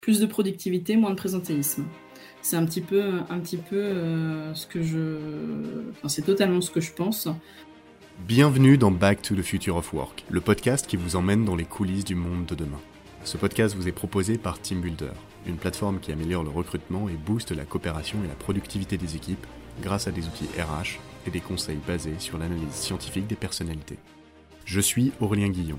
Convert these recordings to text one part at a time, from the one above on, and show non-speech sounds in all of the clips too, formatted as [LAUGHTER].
plus de productivité, moins de présentéisme. C'est un petit peu, un petit peu euh, ce que je. Enfin, c'est totalement ce que je pense. Bienvenue dans Back to the Future of Work, le podcast qui vous emmène dans les coulisses du monde de demain. Ce podcast vous est proposé par TeamBuilder, une plateforme qui améliore le recrutement et booste la coopération et la productivité des équipes grâce à des outils RH et des conseils basés sur l'analyse scientifique des personnalités. Je suis Aurélien Guillon.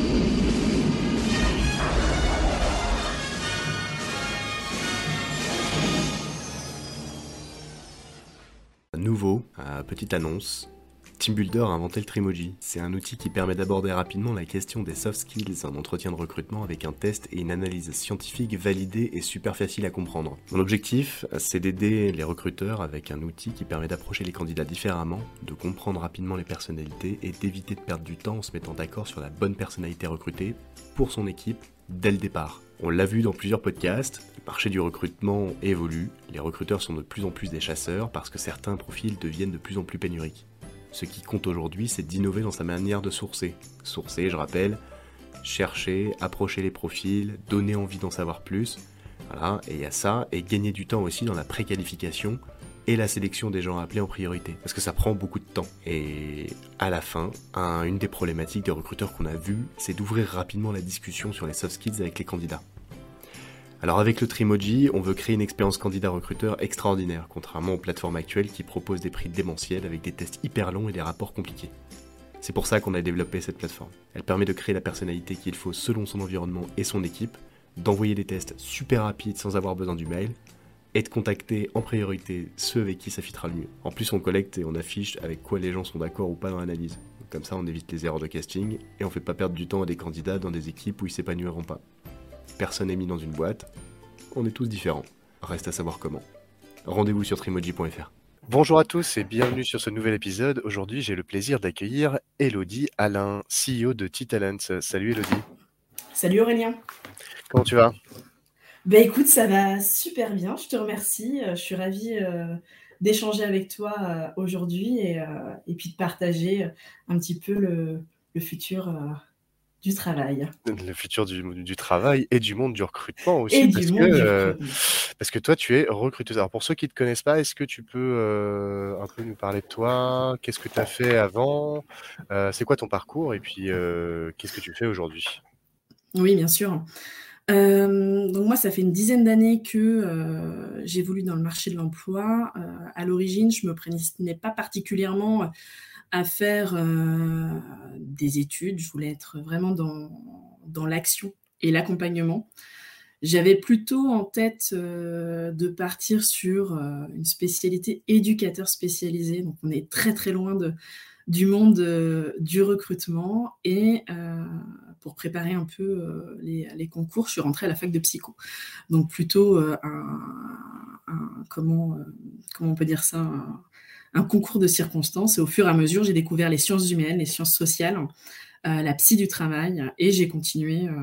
Petite annonce, TeamBuilder a inventé le Trimoji. C'est un outil qui permet d'aborder rapidement la question des soft skills en entretien de recrutement avec un test et une analyse scientifique validée et super facile à comprendre. Mon objectif, c'est d'aider les recruteurs avec un outil qui permet d'approcher les candidats différemment, de comprendre rapidement les personnalités et d'éviter de perdre du temps en se mettant d'accord sur la bonne personnalité recrutée pour son équipe dès le départ. On l'a vu dans plusieurs podcasts, le marché du recrutement évolue, les recruteurs sont de plus en plus des chasseurs parce que certains profils deviennent de plus en plus pénuriques. Ce qui compte aujourd'hui, c'est d'innover dans sa manière de sourcer. Sourcer, je rappelle, chercher, approcher les profils, donner envie d'en savoir plus. Voilà, et il y a ça, et gagner du temps aussi dans la préqualification et la sélection des gens à appeler en priorité. Parce que ça prend beaucoup de temps. Et à la fin, une des problématiques des recruteurs qu'on a vu, c'est d'ouvrir rapidement la discussion sur les soft skills avec les candidats. Alors avec le Trimoji, on veut créer une expérience candidat-recruteur extraordinaire, contrairement aux plateformes actuelles qui proposent des prix démentiels avec des tests hyper longs et des rapports compliqués. C'est pour ça qu'on a développé cette plateforme. Elle permet de créer la personnalité qu'il faut selon son environnement et son équipe, d'envoyer des tests super rapides sans avoir besoin du mail, et de contacter en priorité ceux avec qui ça fitera le mieux. En plus, on collecte et on affiche avec quoi les gens sont d'accord ou pas dans l'analyse. Comme ça, on évite les erreurs de casting et on fait pas perdre du temps à des candidats dans des équipes où ils s'épanouiront pas personne n'est mis dans une boîte. On est tous différents. Reste à savoir comment. Rendez-vous sur trimoji.fr. Bonjour à tous et bienvenue sur ce nouvel épisode. Aujourd'hui, j'ai le plaisir d'accueillir Elodie Alain, CEO de T-Talents. Salut Elodie. Salut Aurélien. Comment tu vas? Ben écoute, ça va super bien, je te remercie. Euh, je suis ravie euh, d'échanger avec toi euh, aujourd'hui et, puis de partager un petit peu le, le futur du travail. Le futur du, travail et du monde du recrutement aussi. parce, que, euh, parce que toi, tu es recruteuse. Alors, pour ceux qui ne te connaissent pas, est-ce que tu peux euh, un peu nous parler de toi? Qu'est-ce que tu as fait avant? Euh, C'est quoi ton parcours? Et puis, qu'est-ce que tu fais aujourd'hui? Oui, bien sûr. Donc moi, ça fait une dizaine d'années que j'évolue dans le marché de l'emploi. à l'origine, je me prédestinais pas particulièrement à faire euh, des études. Je voulais être vraiment dans, dans l'action et l'accompagnement. J'avais plutôt en tête euh, de partir sur euh, une spécialité éducateur spécialisé. Donc, on est très très loin de, du monde du recrutement. Et pour préparer un peu les, les, concours, je suis rentrée à la fac de psycho. Donc, plutôt un, un, comment, comment on dire ça un concours de circonstances. Et au fur et à mesure, j'ai découvert les sciences humaines, les sciences sociales, euh, la psy du travail, et j'ai continué euh,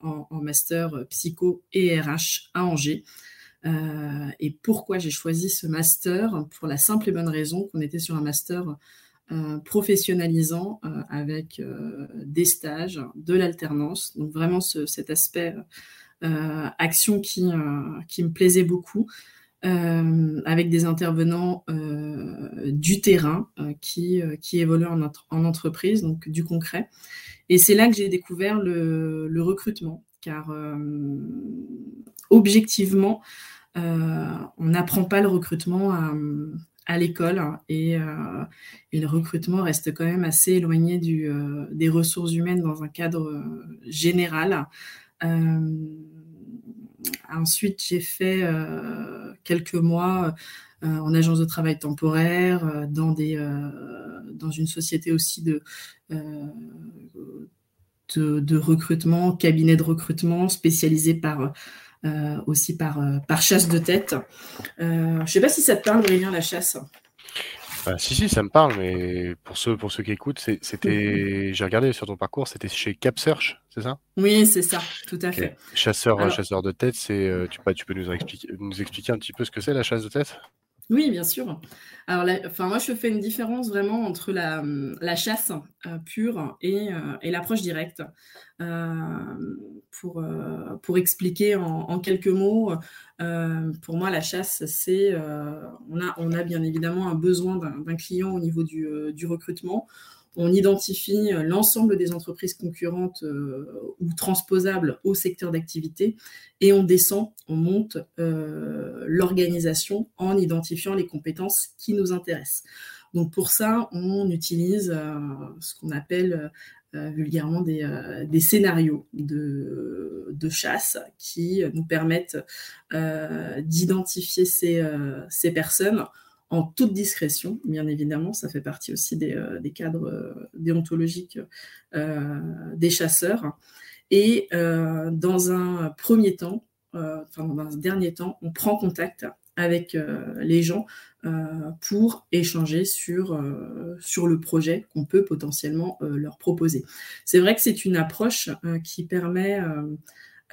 en, master psycho et RH à Angers. Euh, et pourquoi j'ai choisi ce master? Pour la simple et bonne raison qu'on était sur un master professionnalisant avec des stages, de l'alternance. Donc vraiment cet aspect action qui, me plaisait beaucoup. Euh, avec des intervenants euh, du terrain euh, qui, qui évoluent en, en, entreprise, donc du concret. Et c'est là que j'ai découvert le, le, recrutement, car objectivement, on n'apprend pas le recrutement à, à l'école et, et, le recrutement reste quand même assez éloigné du, des ressources humaines dans un cadre général. Ensuite, j'ai fait euh, quelques mois euh, en agence de travail temporaire, euh, dans, des, dans une société aussi de, de, recrutement, cabinet de recrutement spécialisé par aussi par, par chasse de tête. je ne sais pas si ça te parle, Aurélien, la chasse. Bah, si, si, ça me parle, mais pour ceux, pour ceux qui écoutent, c'était, j'ai regardé sur ton parcours, c'était chez CapSearch, c'est ça? Oui, c'est ça, tout à fait. Chasseur, chasseur de tête, c'est, tu, tu peux nous expliquer, nous expliquer un petit peu ce que c'est la chasse de tête? Oui, bien sûr. Alors, enfin, moi, je fais une différence vraiment entre la, la chasse euh, pure et, euh, et l'approche directe. Euh, pour, pour expliquer en, quelques mots, pour moi, la chasse, c'est on, a, on a bien évidemment un besoin d'un client au niveau du recrutement on identifie euh, l'ensemble des entreprises concurrentes euh, ou transposables au secteur d'activité et on descend, on monte euh, l'organisation en identifiant les compétences qui nous intéressent. Donc pour ça, on utilise ce qu'on appelle vulgairement des, scénarios de, chasse qui nous permettent d'identifier ces personnes en toute discrétion, bien évidemment. Ça fait partie aussi des, euh, cadres euh, déontologiques euh, des chasseurs. Et dans un premier temps, enfin dans un dernier temps, on prend contact avec les gens pour échanger sur, sur le projet qu'on peut potentiellement leur proposer. C'est vrai que c'est une approche qui permet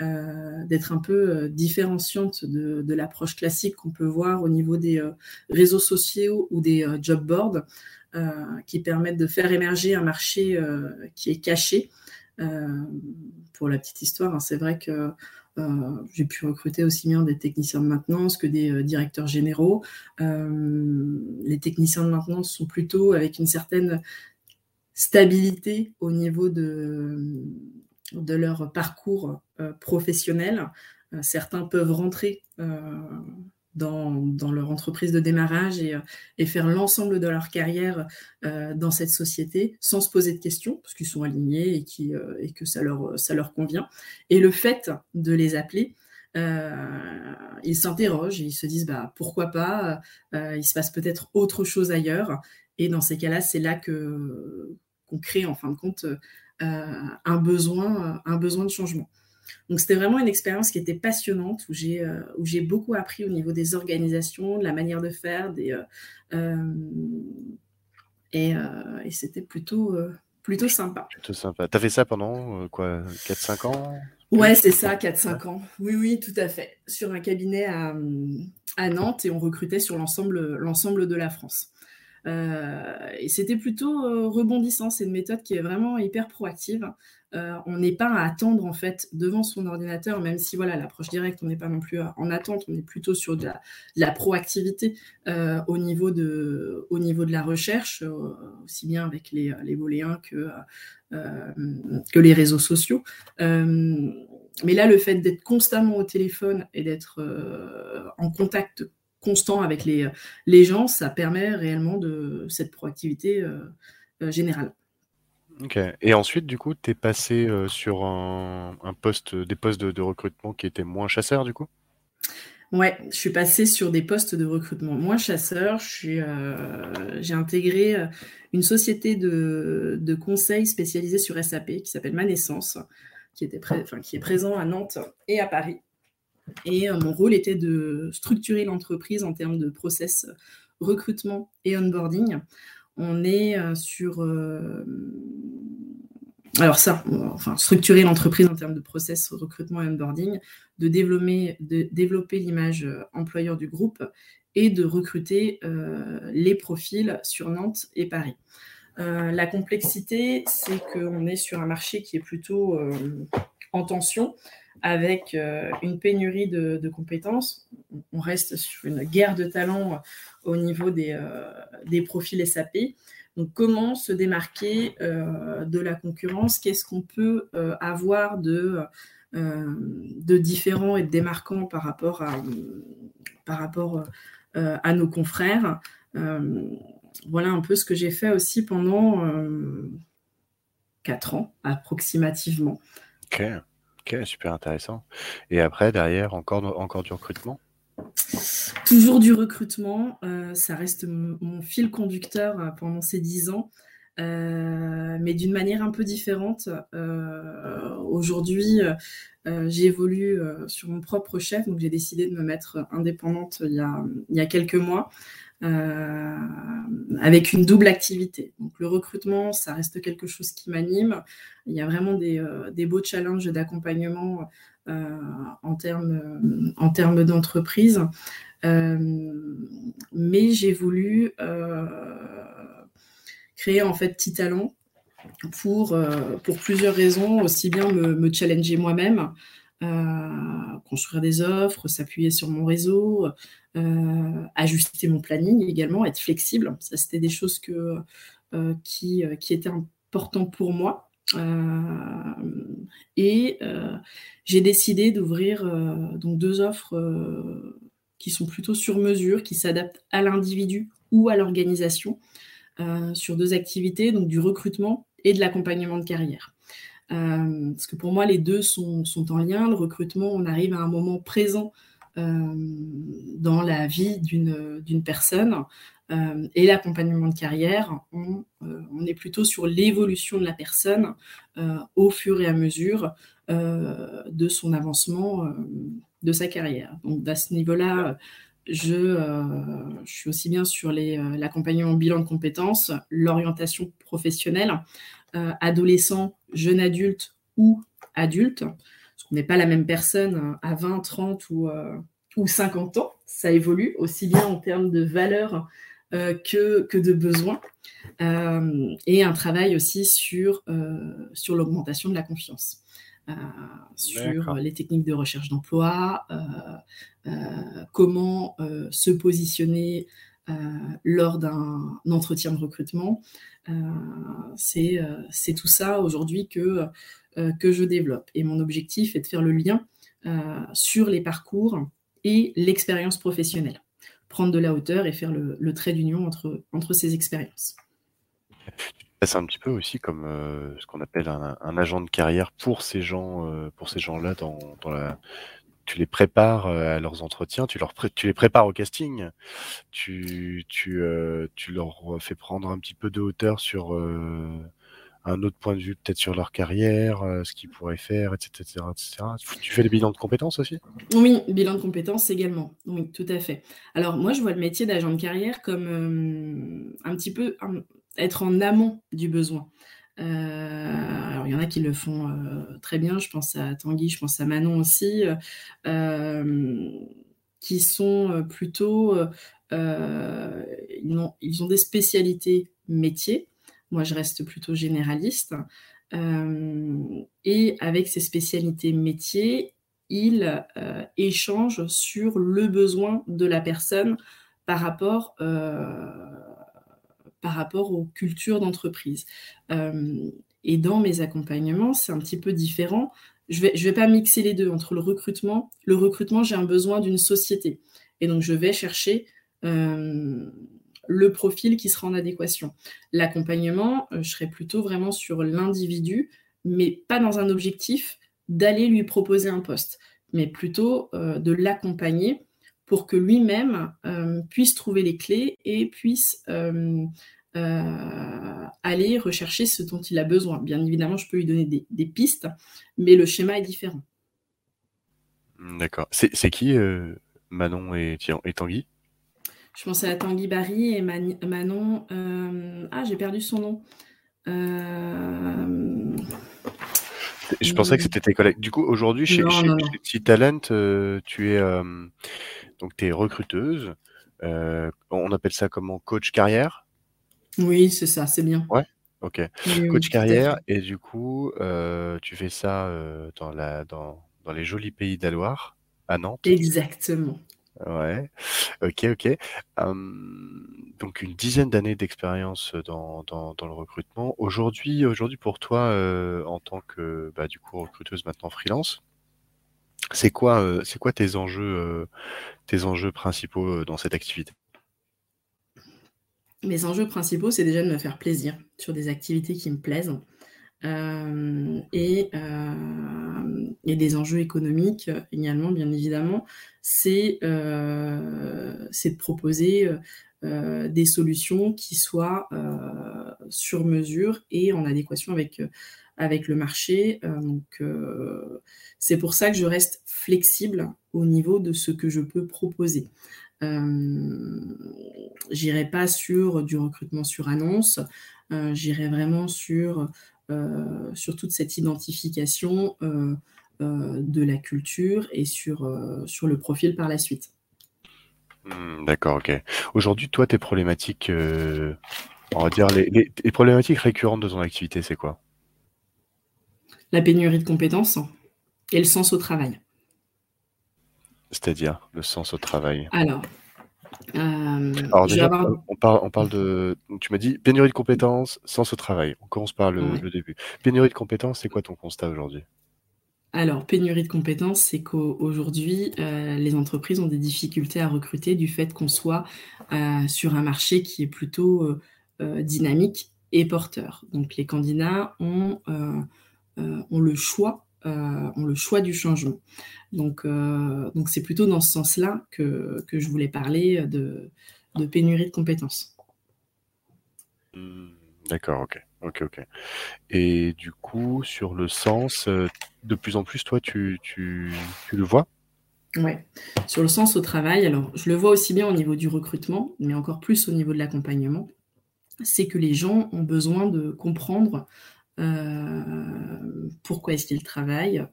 euh, d'être un peu euh, différenciante de, l'approche classique qu'on peut voir au niveau des euh, réseaux sociaux ou des job boards, qui permettent de faire émerger un marché qui est caché. pour la petite histoire, hein, c'est vrai que j'ai pu recruter aussi bien des techniciens de maintenance que des directeurs généraux. les techniciens de maintenance sont plutôt avec une certaine stabilité au niveau de, de leur parcours euh, professionnel. Euh, certains peuvent rentrer euh, dans, leur entreprise de démarrage et, faire l'ensemble de leur carrière dans cette société sans se poser de questions, parce qu'ils sont alignés et, qui, et que ça leur, ça leur convient. Et le fait de les appeler, ils s'interrogent ils se disent bah, pourquoi pas, il se passe peut-être autre chose ailleurs. Et dans ces cas-là, c'est là que qu'on crée en fin de compte un, besoin, un besoin de changement. Donc c'était vraiment une expérience qui était passionnante où j'ai euh, où j'ai beaucoup appris au niveau des organisations, de la manière de faire, des euh, et, et c'était plutôt plutôt sympa. Plutôt sympa. T'as fait ça pendant quoi 4-5 ans? Ouais, c'est ça, 4-5 ans. Oui, oui, tout à fait. Sur un cabinet à, à Nantes et on recrutait sur l'ensemble l'ensemble de la France. Euh, et c'était plutôt euh, rebondissant. C'est une méthode qui est vraiment hyper proactive. Euh, on n'est pas à attendre en fait devant son ordinateur, même si voilà l'approche directe, on n'est pas non plus en attente, on est plutôt sur de la, proactivité au niveau de au niveau de la recherche, aussi bien avec les, les volets 1 que que les réseaux sociaux. mais là, le fait d'être constamment au téléphone et d'être en contact constant avec les, les gens, ça permet réellement de cette proactivité euh, euh, générale. Ok. Et ensuite, du coup, tu es passé euh, sur un, poste, des postes de, recrutement qui étaient moins chasseurs, du coup? Ouais, je suis passé sur des postes de recrutement moins chasseurs. J'ai intégré une société de, de conseil spécialisée sur SAP qui s'appelle Manessence, qui, était qui est présent à Nantes et à Paris. Et euh, mon rôle était de structurer l'entreprise en termes de process recrutement et onboarding. On est euh, sur euh, alors ça, enfin, structurer l'entreprise en termes de process recrutement et onboarding, de développer l'image employeur du groupe et de recruter les profils sur Nantes et Paris. la complexité, c'est qu'on est sur un marché qui est plutôt en tension, avec euh, une pénurie de, compétences. On reste sur une guerre de talents au niveau des, euh, profils SAP. Donc, comment se démarquer euh, de la concurrence? Qu'est-ce qu'on peut avoir de, différent et de démarquant par rapport à, nos confrères? Voilà un peu ce que j'ai fait aussi pendant quatre ans, approximativement. Ok, super intéressant. Et après, derrière, encore, encore du recrutement? Toujours du recrutement, euh, ça reste mon fil conducteur euh, pendant ces dix ans. mais d'une manière un peu différente. Aujourd'hui, j'évolue sur mon propre chef, donc j'ai décidé de me mettre indépendante il y a quelques mois. Euh, avec une double activité. Donc le recrutement, ça reste quelque chose qui m'anime. Il y a vraiment des, euh, beaux challenges d'accompagnement euh, en termes en termes d'entreprise. mais j'ai voulu créer en fait Petit Talent pour, plusieurs raisons, aussi bien me challenger moi-même, construire des offres, s'appuyer sur mon réseau, euh, ajuster mon planning également, être flexible. Ça, c'était des choses euh, qui, étaient importantes pour moi. et j'ai décidé d'ouvrir deux offres qui sont plutôt sur mesure, qui s'adaptent à l'individu ou à l'organisation sur deux activités, donc du recrutement et de l'accompagnement de carrière. Euh, parce que pour moi, les deux sont, en lien. Le recrutement, on arrive à un moment présent euh, dans la vie d'une personne. Euh, et l'accompagnement de carrière, on, est plutôt sur l'évolution de la personne au fur et à mesure de son avancement de sa carrière. Donc, à ce niveau-là, je, suis aussi bien sur l'accompagnement bilan de compétences, l'orientation professionnelle, euh, adolescent, jeune adulte ou adulte, parce qu'on n'est pas la même personne euh, à 20, 30 ou, euh, ou 50 ans. Ça évolue aussi bien en termes de valeurs que, que de besoins. et un travail aussi sur, sur l'augmentation de la confiance. sur les techniques de recherche d'emploi, comment se positionner lors d'un entretien de recrutement, euh, euh, c'est tout ça aujourd'hui que, euh, je développe. Et mon objectif est de faire le lien sur les parcours et l'expérience professionnelle. Prendre de la hauteur et faire le, trait d'union entre, ces expériences. C'est un petit peu aussi comme ce qu'on appelle un, agent de carrière pour ces gens-là dans, la, tu les prépares à leurs entretiens, tu, les prépares au casting, tu, tu, leur fais prendre un petit peu de hauteur sur un autre point de vue, peut-être sur leur carrière, ce qu'ils pourraient faire, etc., etc., Tu fais des bilans de compétences aussi? Oui, bilan de compétences également. Oui, tout à fait. Alors moi, je vois le métier d'agent de carrière comme un petit peu être en amont du besoin. Euh, alors, il y en a qui le font euh, très bien. Je pense à Tanguy, je pense à Manon aussi, euh, qui sont plutôt. Ils ont, ils, ont, des spécialités métiers. Moi, je reste plutôt généraliste. et avec ces spécialités métiers, ils échangent sur le besoin de la personne par rapport par rapport aux cultures d'entreprise. Euh, et dans mes accompagnements, c'est un petit peu différent. Je ne vais, je vais pas mixer les deux entre le recrutement. Le recrutement, j'ai un besoin d'une société. Et donc, je vais chercher euh, le profil qui sera en adéquation. L'accompagnement, euh, je serai plutôt vraiment sur l'individu, mais pas dans un objectif d'aller lui proposer un poste, mais plutôt de l'accompagner pour que lui-même puisse trouver les clés et puisse euh, aller rechercher ce dont il a besoin. Bien évidemment, je peux lui donner des, pistes, mais le schéma est différent. D'accord. C'est qui euh, Manon et, et, Tanguy? Je pense à Tanguy Barry et Manon. Euh, ah, j'ai perdu son nom. Je pensais que c'était tes collègues. Du coup, aujourd'hui, chez, chez, Talent, tu es donc es recruteuse. on appelle ça comment? Coach carrière? Oui, c'est ça, c'est bien. Ouais? OK. Coach carrière et du coup, euh, tu fais ça, euh, dans la dans dans les jolis pays de la Loire, à Nantes? Exactement. Ouais. OK, OK. donc une dizaine d'années d'expérience, dans dans dans le recrutement. Aujourd'hui aujourd'hui pour toi, euh, en tant que, bah, du coup recruteuse maintenant freelance, c'est quoi, c'est quoi tes enjeux, tes enjeux principaux, dans cette activité? Mes enjeux principaux, c'est déjà de me faire plaisir sur des activités qui me plaisent. Euh, et, euh, et, des enjeux économiques également, bien évidemment, c'est euh, de proposer des solutions qui soient sur mesure et en adéquation avec, avec le marché. donc, c'est pour ça que je reste flexible au niveau de ce que je peux proposer. J'irai pas sur du recrutement sur annonce, j'irai vraiment sur, sur toute cette identification de la culture et sur, sur le profil par la suite. Mmh, d'accord, ok. Aujourd'hui, toi, tes problématiques, on va dire, les, les, problématiques récurrentes de ton activité, c'est quoi? La pénurie de compétences et le sens au travail. C'est-à-dire le sens au travail. Alors, euh, on, parle, on parle de. Tu m'as dit pénurie de compétences, sens au travail. On commence par le, début. Pénurie de compétences, c'est quoi ton constat aujourd'hui? Alors, pénurie de compétences, c'est qu'aujourd'hui, euh, les entreprises ont des difficultés à recruter du fait qu'on soit euh, sur un marché qui est plutôt dynamique et porteur. Donc, les candidats ont, ont le choix ont le choix du changement. Donc, euh, donc c'est plutôt dans ce sens-là que, que, je voulais parler de, de pénurie de compétences. Hmm, d'accord, ok. Ok, ok. Et du coup, sur le sens, euh, de plus en plus, toi, tu, tu, tu le vois? Oui, sur le sens au travail, alors je le vois aussi bien au niveau du recrutement, mais encore plus au niveau de l'accompagnement, c'est que les gens ont besoin de comprendre euh, pourquoi est-ce qu'ils travaillent,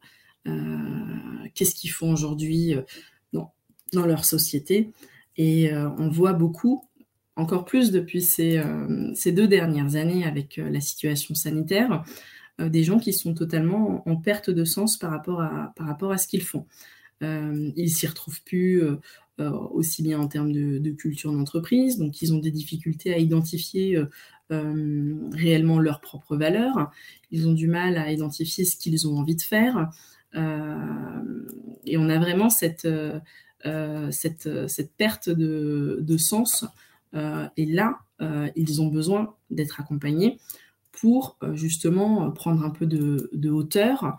euh, qu'est-ce qu'ils font aujourd'hui euh, dans, dans, leur société. Et on voit beaucoup, encore plus depuis ces, ces deux dernières années avec la situation sanitaire, des gens qui sont totalement en perte de sens par rapport à, par rapport à ce qu'ils font. Euh, ils s'y retrouvent plus aussi bien en termes de, culture d'entreprise, donc ils ont des difficultés à identifier euh, réellement leurs propres valeurs. Ils ont du mal à identifier ce qu'ils ont envie de faire. Euh, et on a vraiment cette, euh, cette, perte de, de sens. et là, ils ont besoin d'être accompagnés pour justement prendre un peu de hauteur,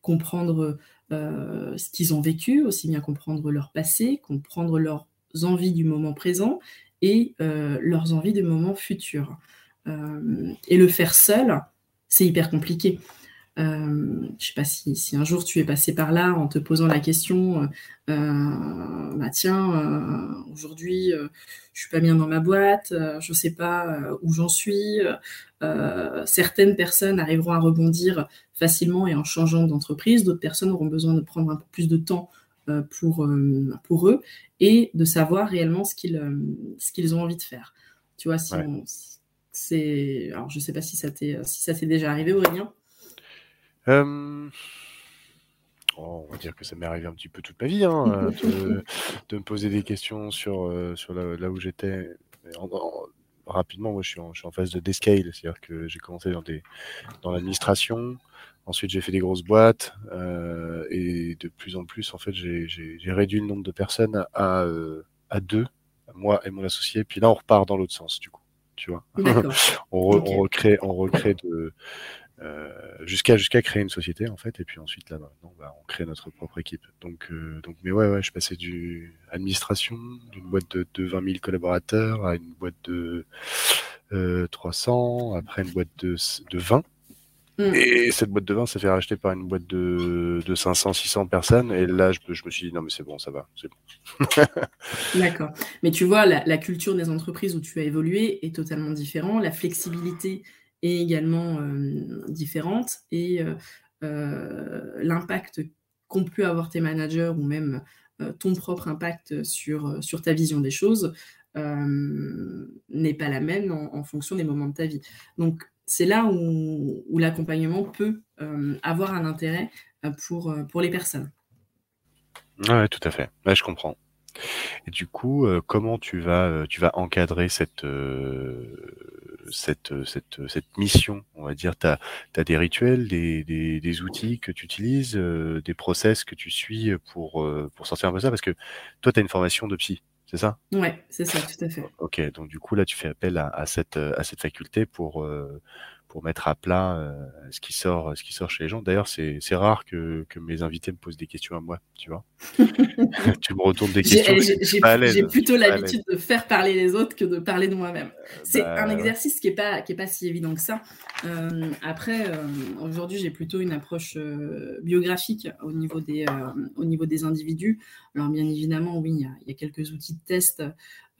comprendre ce qu'ils ont vécu, aussi bien comprendre leur passé, comprendre leurs envies du moment présent et euh, leurs envies de moments futurs. Euh, et le faire seul, c'est hyper compliqué. Euh, je ne sais pas si, si, un jour tu es passé par là en te posant la question, bah tiens, aujourd'hui je suis pas bien dans ma boîte, je ne sais pas où j'en suis. certaines personnes arriveront à rebondir facilement et en changeant d'entreprise, d'autres personnes auront besoin de prendre un peu plus de temps euh, pour, euh, pour eux et de savoir réellement ce qu'ils euh, ce qu'ils ont envie de faire. Tu vois, si c'est alors je sais pas si ça t'est si ça t'est déjà arrivé Aurélien. Oh, on va dire que ça m'est arrivé un petit peu toute ma vie, hein, [LAUGHS] de, me poser des questions sur, sur là, où j'étais. rapidement, moi, je suis en, je suis en phase de descale, c'est-à-dire que j'ai commencé dans, des, dans l'administration, Ensuite, j'ai fait des grosses boîtes euh, et de plus en plus, en fait, j'ai réduit le nombre de personnes à, euh, à deux, moi et mon associé. Puis là, on repart dans l'autre sens, du coup. Tu vois, [LAUGHS] on, on, recrée, on recrée de euh, jusqu'à jusqu'à créer une société en fait. Et puis ensuite, là maintenant, bah, on crée notre propre équipe. Donc, euh, donc, mais ouais, ouais, je passais du administration d'une boîte de, de 20 000 collaborateurs à une boîte de 300, après une boîte de, de 20 Mm. Et cette boîte de vin s'est fait racheter par une boîte de, de 500, 600 personnes. Et là, je, je me suis dit, non, mais c'est bon, ça va, c'est bon. [LAUGHS] D'accord. Mais tu vois, la, culture des entreprises où tu as évolué est totalement différente. La flexibilité est également euh, différente. Et euh, euh, l'impact qu'ont pu avoir tes managers ou même ton propre impact sur, sur ta vision des choses n'est pas la même en, fonction des moments de ta vie. Donc, c'est là où, l'accompagnement peut avoir un intérêt pour, pour les personnes. Oui, tout à fait. je comprends. Et du coup, comment tu vas, tu vas encadrer cette, cette, cette, cette mission On va dire, tu as, des rituels, des, des, outils que tu utilises, des process que tu suis pour, pour sortir un peu ça? Parce que toi, tu as une formation de psy, c'est ça? Ouais, c'est ça, tout à fait. Ok, donc du coup, là, tu fais appel à, cette, à cette faculté pour, pour mettre à plat euh, ce qui sort, ce qui sort chez les gens. D'ailleurs, c'est c'est rare que, que mes invités me posent des questions à moi, tu vois. [LAUGHS] tu me retournes des questions. J'ai plutôt l'habitude de faire parler les autres que de parler de moi-même. Euh, c'est bah, un exercice qui est pas qui est pas si évident que ça. Euh, après, euh, aujourd'hui, j'ai plutôt une approche biographique au niveau des au niveau des individus. Alors bien évidemment, oui, il y y a quelques outils de test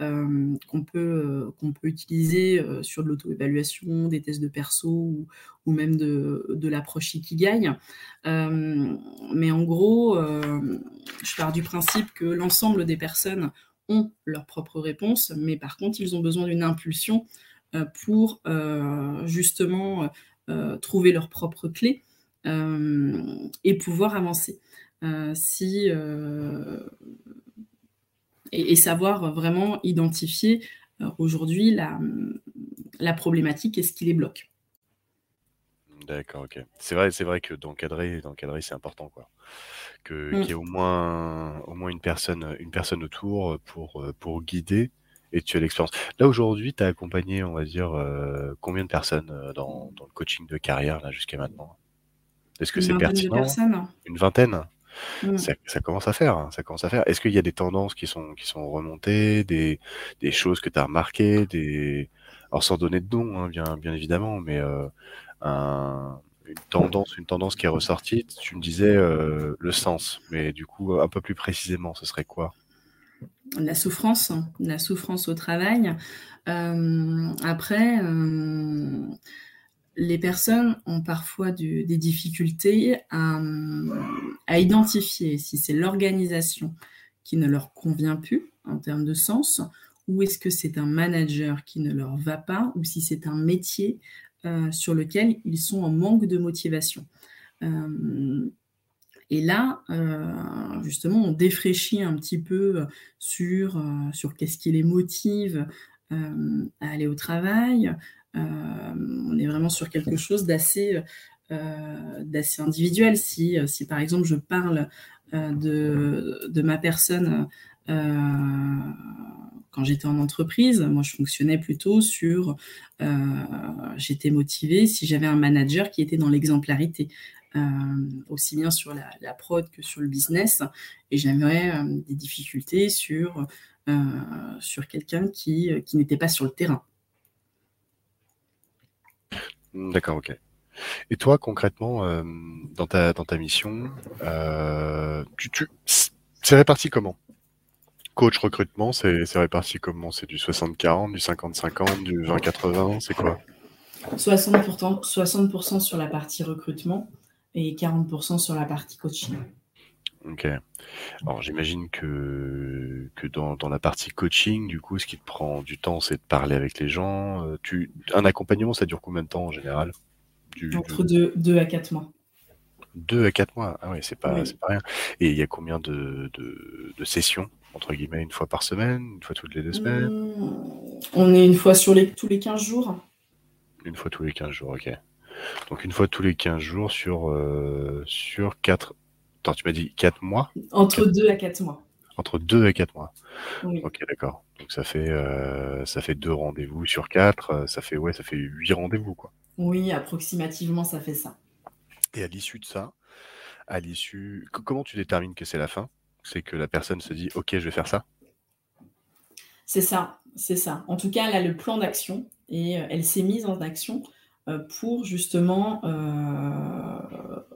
euh, qu'on peut, euh, peut utiliser euh, sur de l'auto-évaluation, des tests de perso ou, ou même de, de l'approche Ikigai. mais en gros, je pars du principe que l'ensemble des personnes ont leur propre réponse, mais par contre, ils ont besoin d'une impulsion pour justement trouver leur propre clé et pouvoir avancer. si et, savoir vraiment identifier euh, aujourd'hui la, la problématique et ce qui les bloque. D'accord, ok. C'est vrai, c'est vrai que d'encadrer, d'encadrer, c'est important, quoi. Que, mm. Qu'il y ait au moins, au moins une personne, une personne autour pour, pour guider et tu as l'expérience. Là aujourd'hui, tu as accompagné, on va dire, euh, combien de personnes euh, dans, dans, le coaching de carrière là jusqu'à maintenant? Est-ce que c'est pertinent? Une vingtaine? Mmh. Ça, commence à faire, hein, ça commence à faire. Est-ce qu'il y a des tendances qui sont qui sont remontées, des, des choses que tu as remarquées, des alors sans donner de nom, hein, bien bien évidemment, mais euh, un, une tendance une tendance qui est ressortie. Tu me disais euh, le sens, mais du coup un peu plus précisément, ce serait quoi? La souffrance, la souffrance au travail. Euh, après les personnes ont parfois des difficultés à, identifier si c'est l'organisation qui ne leur convient plus en termes de sens, ou est-ce que c'est un manager qui ne leur va pas, ou si c'est un métier euh, sur lequel ils sont en manque de motivation. Euh, et là, euh, justement, on défraîchit un petit peu sur, sur qu'est-ce qui les motive à aller au travail, on est vraiment sur quelque chose d'assez euh, individuel. Si, euh, si par exemple je parle de, de, ma personne quand j'étais en entreprise, moi je fonctionnais plutôt sur, j'étais motivée si j'avais un manager qui était dans l'exemplarité, aussi bien sur la, prod que sur le business, et j'avais des difficultés sur, quelqu'un qui n'était pas sur le terrain. D'accord, ok. Et toi, concrètement, euh, dans, ta, dans ta mission, euh, tu, tu, c'est réparti comment? Coach recrutement, c'est réparti comment? C'est du 60-40, du 50-50, du 20-80, c'est quoi? 60%, 60 sur la partie recrutement et 40% sur la partie coaching. Ok. Alors j'imagine que, que dans, dans la partie coaching, du coup, ce qui te prend du temps, c'est de parler avec les gens. Euh, tu, un accompagnement, ça dure combien de temps en général? Entre 2 à 4 mois. 2 à 4 mois, ah oui, c'est pas, pas rien. Et il y a combien de, de, de, sessions, entre guillemets, une fois par semaine, une fois toutes les deux semaines? Mmh, On est une fois sur les, tous les 15 jours. Une fois tous les 15 jours, ok. Donc une fois tous les 15 jours sur, euh, sur 4, Attends, tu m'as dit 4 mois? Entre 2 à 4 mois. Entre 2 et 4 mois. Oui. Ok, d'accord. Donc ça fait euh, ça fait deux rendez-vous sur 4, euh, ça fait ouais, ça fait 8 rendez-vous quoi. Oui, approximativement ça fait ça. Et à l'issue de ça, à l'issue, comment tu détermines que c'est la fin? C'est que la personne se dit OK, je vais faire ça? C'est ça, c'est ça. En tout cas, elle a le plan d'action et euh, elle s'est mise en action pour justement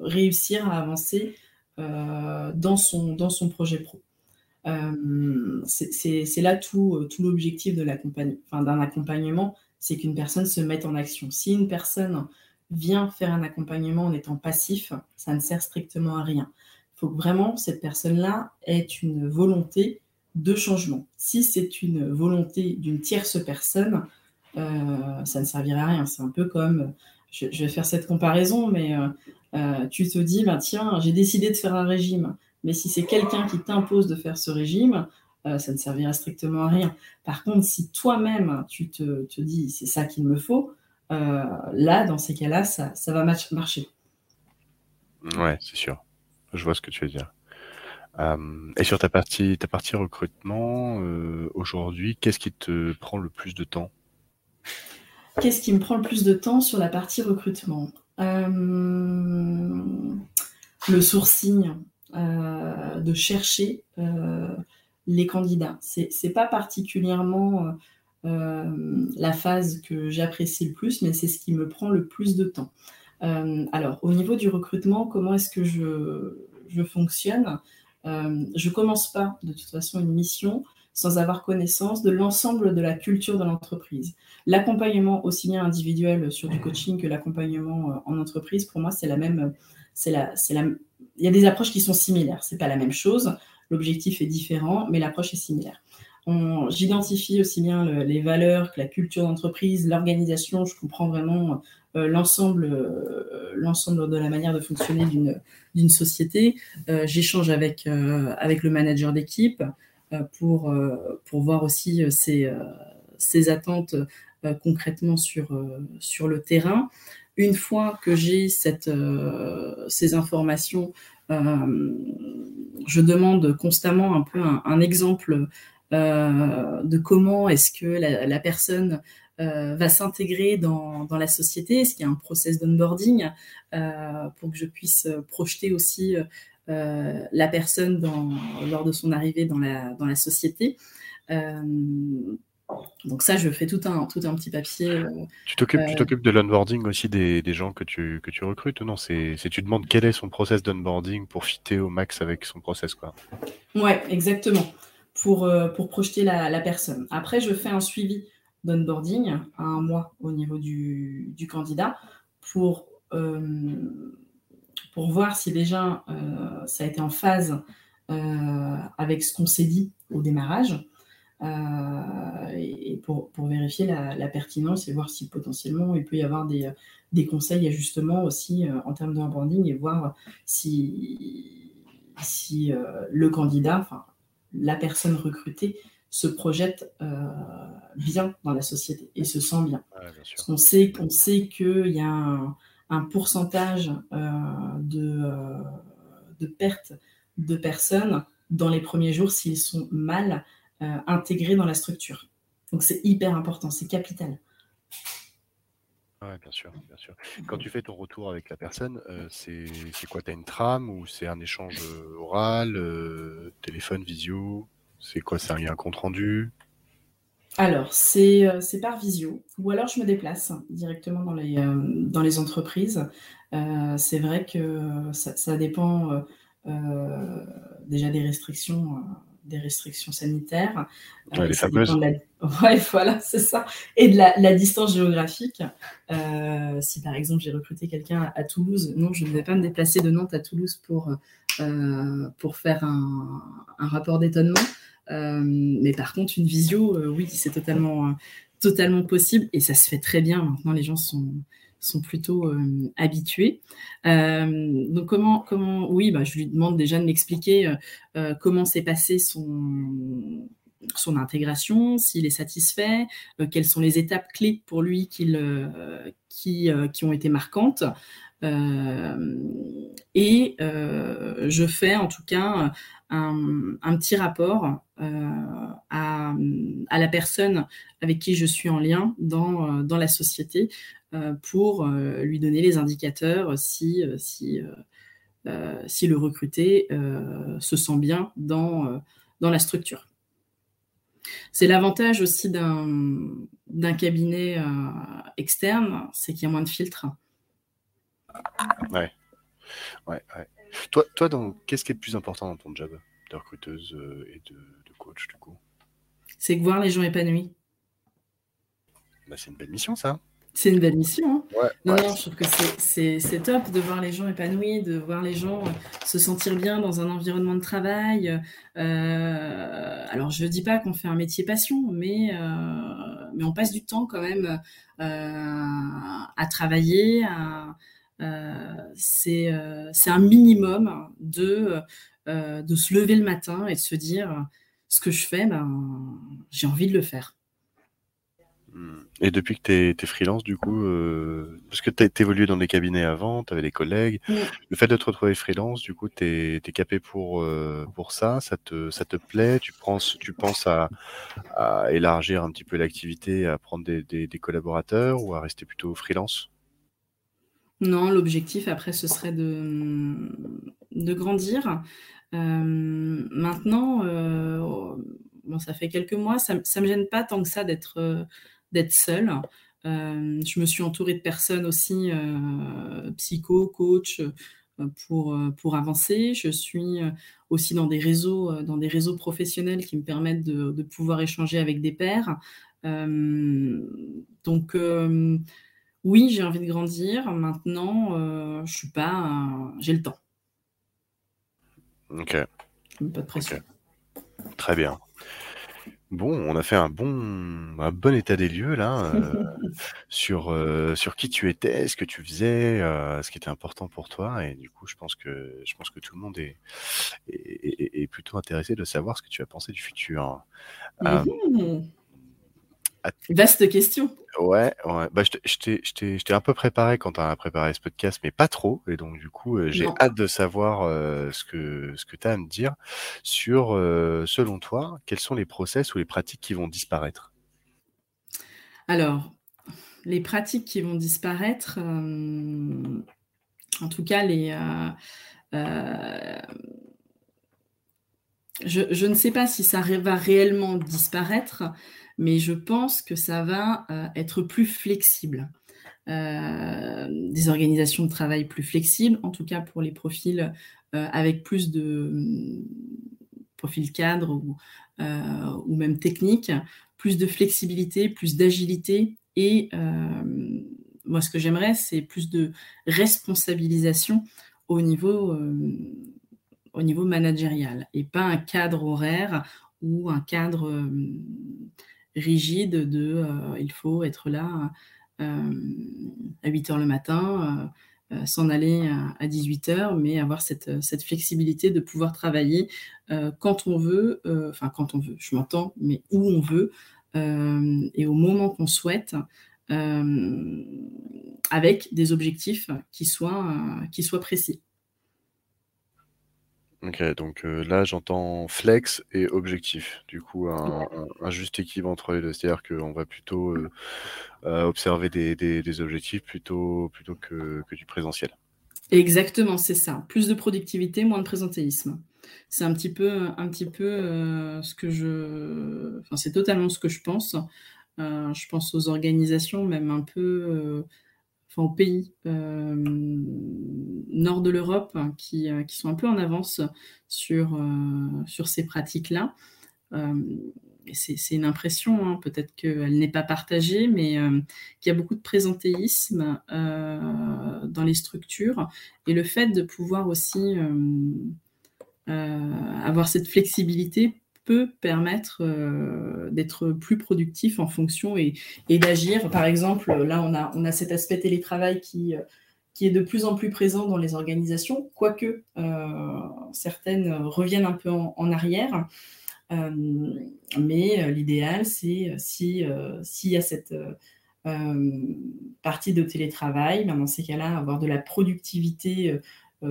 réussir à avancer euh, dans, son, dans son projet pro. Euh, c'est là tout, tout l'objectif d'un accompagnement, c'est qu'une personne se mette en action. Si une personne vient faire un accompagnement en étant passif, ça ne sert strictement à rien. Il faut que vraiment cette personne-là ait une volonté de changement. Si c'est une volonté d'une tierce personne, euh, ça ne servira à rien. C'est un peu comme, je, vais faire cette comparaison, mais euh, tu te dis, bah, tiens, j'ai décidé de faire un régime. Mais si c'est quelqu'un qui t'impose de faire ce régime, euh, ça ne servira strictement à rien. Par contre, si toi-même, tu te, te dis, c'est ça qu'il me faut, euh, là, dans ces cas-là, ça, ça va marcher. Ouais, c'est sûr. Je vois ce que tu veux dire. et sur ta partie, ta partie recrutement, aujourd'hui, qu'est-ce qui te prend le plus de temps? Qu'est-ce qui me prend le plus de temps sur la partie recrutement? Le sourcing, de chercher les candidats. C'est n'est pas particulièrement la phase que j'apprécie le plus, mais c'est ce qui me prend le plus de temps. alors, au niveau du recrutement, comment est-ce que je, je fonctionne? Je commence pas de toute façon une mission sans avoir connaissance de l'ensemble de la culture de l'entreprise. L'accompagnement aussi bien individuel sur du coaching que l'accompagnement euh, en entreprise, pour moi, c'est la même. Il y a des approches qui sont similaires. C'est pas la même chose. L'objectif est différent, mais l'approche est similaire. J'identifie aussi bien les valeurs que la culture d'entreprise, l'organisation. Je comprends vraiment euh, l'ensemble, euh, l'ensemble de la manière de fonctionner d'une, d'une société. j'échange avec, avec le manager d'équipe. Euh, pour, euh, pour voir aussi euh, attentes concrètement sur, sur le terrain. Une fois que j'ai cette, ces informations, je demande constamment un peu un, exemple de comment est-ce que la, personne va s'intégrer dans, dans, la société Est-ce qu'il y a un process d'onboarding pour que je puisse projeter aussi la personne lors de son arrivée dans la, dans la société. Euh, donc ça, je fais tout un, tout un petit papier. Euh, tu t'occupes, de l'onboarding aussi des, des, gens que tu, que tu recrutes non? C'est, Tu demandes quel est son process d'onboarding pour fitter au max avec son process quoi. Ouais, exactement. Pour, pour projeter la, la, personne. Après, je fais un suivi d'onboarding à un mois au niveau du, du candidat pour pour voir si déjà euh, ça a été en phase euh, avec ce qu'on s'est dit au démarrage. Euh, et pour, vérifier la, pertinence et voir si potentiellement il peut y avoir des, des conseils ajustements aussi en termes de branding et voir si, si le candidat, enfin la personne recrutée, se projette bien dans la société et se sent bien. on sait, qu'on sait qu'il y a un, un pourcentage euh, de, euh, de perte de personnes dans les premiers jours s'ils sont mal euh, intégrés dans la structure. Donc c'est hyper important, c'est capital. Oui, bien sûr, bien sûr. Quand tu fais ton retour avec la personne, c'est quoi? Tu as une trame ou c'est un échange oral, téléphone, visio? C'est quoi? C'est un compte rendu alors, euh, c'est par visio ou alors je me déplace directement dans les, euh, dans les entreprises. Euh, c'est vrai que ça, dépend déjà des restrictions, des restrictions sanitaires. les fameuses. [LAUGHS] Ouais, voilà, c'est ça. Et de la, distance géographique. si par exemple j'ai recruté quelqu'un à Toulouse, non, je ne vais pas me déplacer de Nantes à Toulouse pour, pour faire un, un rapport d'étonnement. Euh, mais par contre, une visio, euh, oui, c'est totalement, euh, totalement possible et ça se fait très bien. Maintenant, les gens sont, sont plutôt habitués. donc comment, comment, oui, bah, je lui demande déjà de m'expliquer comment s'est passé son, son intégration, s'il est satisfait, quelles sont les étapes clés pour lui qui, qui ont été marquantes. Et je fais en tout cas un, petit rapport euh, à, la personne avec qui je suis en lien dans, euh, la société euh, pour lui donner les indicateurs si, le recruté se sent bien dans la structure. C'est l'avantage aussi d'un cabinet externe, c'est qu'il y a moins de filtres. Ouais. Ouais, ouais. Toi, toi qu'est-ce qui est le plus important dans ton job de recruteuse euh, et de, coach, du coup? C'est que voir les gens épanouis. Bah, c'est une belle mission, ça. C'est une belle mission. Hein. non, non, je trouve que c'est top de voir les gens épanouis, de voir les gens euh, se sentir bien dans un environnement de travail. Euh, alors, je ne dis pas qu'on fait un métier passion, mais, mais on passe du temps quand même à travailler, à, c'est un minimum de, euh, de se lever le matin et de se dire ce que je fais, ben, j'ai envie de le faire. Hmm. Et depuis que tu es, freelance, du coup, euh, parce que tu as évolué dans des cabinets avant, tu avais des collègues, le fait de te retrouver freelance, du coup, tu es, capé pour, euh, pour ça, ça te, ça te plaît, tu penses, tu penses à, élargir un petit peu l'activité, à prendre des, des, collaborateurs ou à rester plutôt freelance? Non, l'objectif après, ce serait de, grandir. Euh, maintenant, bon, ça fait quelques mois, ça, ça me gêne pas tant que ça d'être d'être seule. Euh, je me suis entourée de personnes aussi, euh, psycho, coach, euh, pour, pour avancer. Je suis aussi dans des réseaux, dans des réseaux professionnels qui me permettent de, pouvoir échanger avec des pairs. donc, oui, j'ai envie de grandir. Maintenant, je suis pas, j'ai le temps. Ok. Pas de pression. Très bien. Bon, on a fait un bon, un bon état des lieux là euh, [LAUGHS] sur euh, sur qui tu étais, ce que tu faisais, euh, ce qui était important pour toi, et du coup, je pense que je pense que tout le monde est est, est plutôt intéressé de savoir ce que tu as pensé du futur. Mmh Vaste question. Ouais, ouais. Bah, je t'ai un peu préparé quand tu as préparé ce podcast, mais pas trop. Et donc, du coup, euh, j'ai hâte de savoir euh, ce que, ce que tu as à me dire sur, euh, selon toi, quels sont les process ou les pratiques qui vont disparaître? Alors, les pratiques qui vont disparaître, en tout cas, les. Je, ne sais pas si ça va réellement disparaître, mais je pense que ça va euh, être plus flexible. Euh, des organisations de travail plus flexibles, en tout cas pour les profils euh, avec plus de mm, profils cadres ou, ou, même techniques, plus de flexibilité, plus d'agilité et moi ce que j'aimerais c'est plus de responsabilisation au niveau, au niveau managérial et pas un cadre horaire ou un cadre rigide de euh, il faut être là euh, à 8 heures le matin, euh, s'en aller à 18 heures, mais avoir cette, cette, flexibilité de pouvoir travailler quand on veut, enfin quand on veut, je m'entends, mais où on veut et au moment qu'on souhaite. avec des objectifs qui soient, qui soient précis. Ok, donc euh, là j'entends flex et objectif. Du coup, un, juste équilibre entre les deux. C'est-à-dire qu'on va plutôt euh, euh, observer des, objectifs plutôt, plutôt que, du présentiel. Exactement, c'est ça. Plus de productivité, moins de présentéisme. C'est un petit peu, un petit peu ce que je. Enfin, c'est totalement ce que je pense. je pense aux organisations, même un peu pays euh, nord de l'Europe hein, qui, euh, qui, sont un peu en avance sur, euh, sur ces pratiques-là. c'est une impression, hein, peut-être qu'elle n'est pas partagée, mais qu'il y a beaucoup de présentéisme dans les structures et le fait de pouvoir aussi avoir cette flexibilité peut permettre euh, d'être plus productif en fonction et, d'agir. Par exemple, là, on a, on a cet aspect télétravail qui, euh, qui est de plus en plus présent dans les organisations, quoique euh, certaines reviennent un peu en, arrière. mais l'idéal, c'est si s'il y a cette partie de télétravail, ben, dans ces cas-là, avoir de la productivité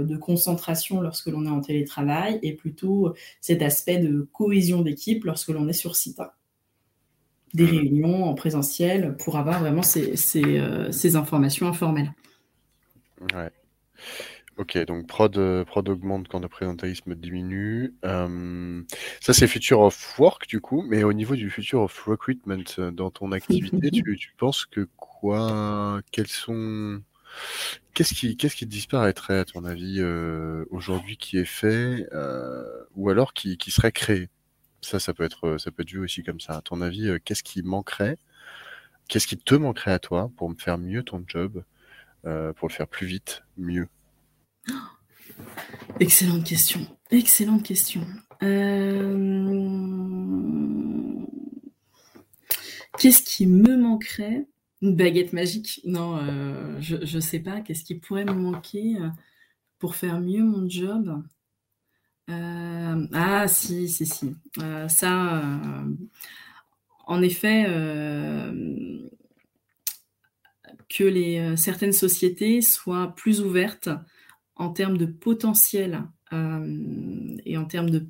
de concentration lorsque l'on est en télétravail et plutôt cet aspect de cohésion d'équipe lorsque l'on est sur site. Des réunions en présentiel pour avoir vraiment ces, euh, informations informelles. Ouais. Ok, donc prod, prod augmente quand le présentéisme diminue. Euh, ça, c'est Future of Work, du coup, mais au niveau du Future of Recruitment dans ton activité, [LAUGHS] tu, tu penses que quoi Quels sont Qu'est-ce qui, qui disparaîtrait, à ton avis, euh, aujourd'hui qui est fait, euh, ou alors qui, qui serait créé? Ça, ça peut être, ça peut être vu aussi comme ça. À ton avis, euh, qu'est-ce qui manquerait? Qu'est-ce qui te manquerait à toi pour me faire mieux ton job, pour le faire plus vite, mieux? [GASPS] Excellente question. Excellente question. Qu'est-ce qui me manquerait? Une baguette magique Non, euh, je ne sais pas. Qu'est-ce qui pourrait me manquer euh, pour faire mieux mon job euh, Ah, si, si, si. ça, en effet, que les, certaines sociétés soient plus ouvertes en termes de potentiel et en termes de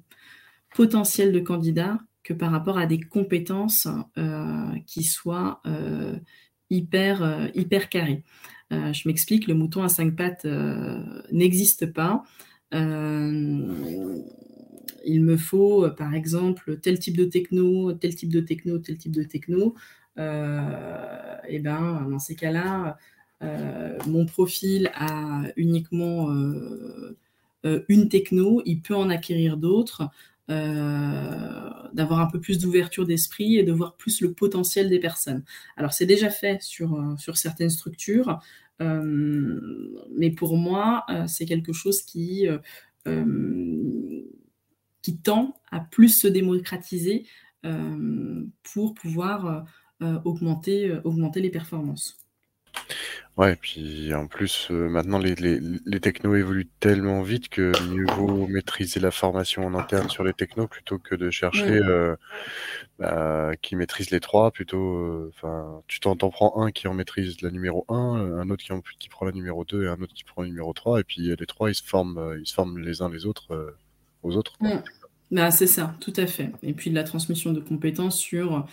potentiel de candidats que par rapport à des compétences qui soient hyper, hyper carrées. je m'explique, le mouton à cinq pattes n'existe pas. il me faut, par exemple, tel type de techno, tel type de techno, tel type de techno. et ben, dans ces cas-là, mon profil a uniquement une techno, il peut en acquérir d'autres. D'avoir un peu plus d'ouverture d'esprit et de voir plus le potentiel des personnes. Alors c'est déjà fait sur, sur certaines structures, mais pour moi, c'est quelque chose qui, qui tend à plus se démocratiser pour pouvoir augmenter, augmenter les performances. Ouais, puis en plus, euh, maintenant les les les technos évoluent tellement vite que mieux vaut maîtriser la formation en interne sur les technos plutôt que de chercher, euh, bah, qui maîtrise les trois plutôt, euh, enfin, tu t'en prends un qui en maîtrise la numéro 1, un autre qui en qui prend la numéro 2 et un autre qui prend la numéro 3 et puis, les trois ils se forment, ils se forment les uns les autres, aux autres, mmh. Bah, c'est ça, tout à fait. Et puis de la transmission de compétences sur,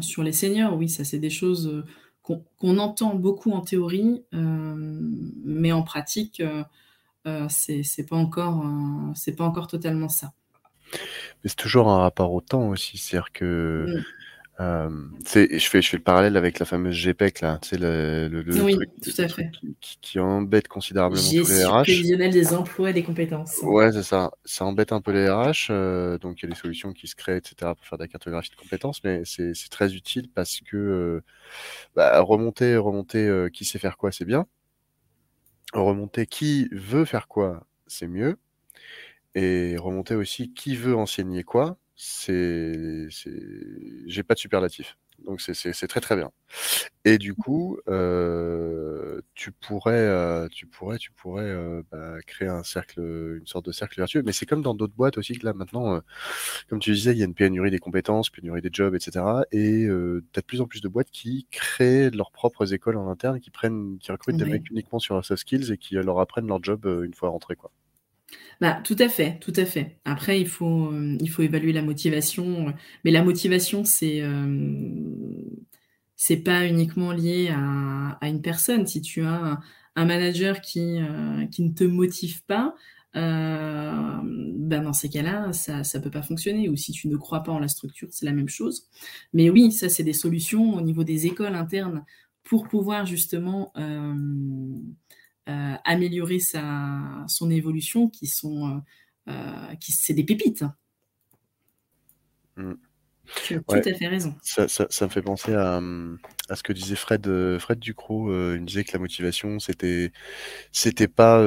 sur les seniors, oui, ça c'est des choses, qu'on entend beaucoup en théorie, euh, mais en pratique, euh, euh, c'est pas encore, c'est pas encore totalement ça. Mais c'est toujours un rapport au temps aussi, c'est-à-dire que mmh. Euh, je fais, je fais le parallèle avec la fameuse GPEC, là, sais, le, le, oui, tout à fait. Qui, qui, embête considérablement tous les RH. prévisionnel des emplois et des compétences. Ouais, c'est ça. Ça embête un peu les RH, euh, donc il y a des solutions qui se créent, etc., pour faire de la cartographie de compétences, mais c'est très utile parce que euh, bah, remonter, remonter euh, qui sait faire quoi, c'est bien. Remonter qui veut faire quoi, c'est mieux. Et remonter aussi qui veut enseigner quoi, c'est, j'ai pas de superlatif. Donc c'est très très bien. Et du coup, euh, tu pourrais, euh, tu pourrais, tu pourrais euh, bah, créer un cercle, une sorte de cercle vertueux. Mais c'est comme dans d'autres boîtes aussi que là maintenant, comme tu disais, il y a une pénurie des compétences, pénurie des jobs, etc. Et tu as de plus en plus de boîtes qui créent leurs propres écoles en interne, qui prennent, qui recrutent des mecs uniquement sur leurs soft skills et qui leur apprennent leur job une fois rentrés, quoi. Bah, tout à fait, tout à fait. Après, il faut, euh, il faut évaluer la motivation, mais la motivation, c'est, euh, c'est pas uniquement lié à, à une personne. Si tu as un, manager qui, euh, qui ne te motive pas, euh, ben dans ces cas-là, ça ça peut pas fonctionner. Ou si tu ne crois pas en la structure, c'est la même chose. Mais oui, ça, c'est des solutions au niveau des écoles internes pour pouvoir justement, euh, améliorer sa, son évolution, qui sont, euh, euh, qui c'est des pépites. Mmh. Tu as tout à fait raison. Ça, ça, ça, me fait penser à, à, ce que disait Fred, Fred Ducrot. il disait que la motivation, c'était, c'était pas,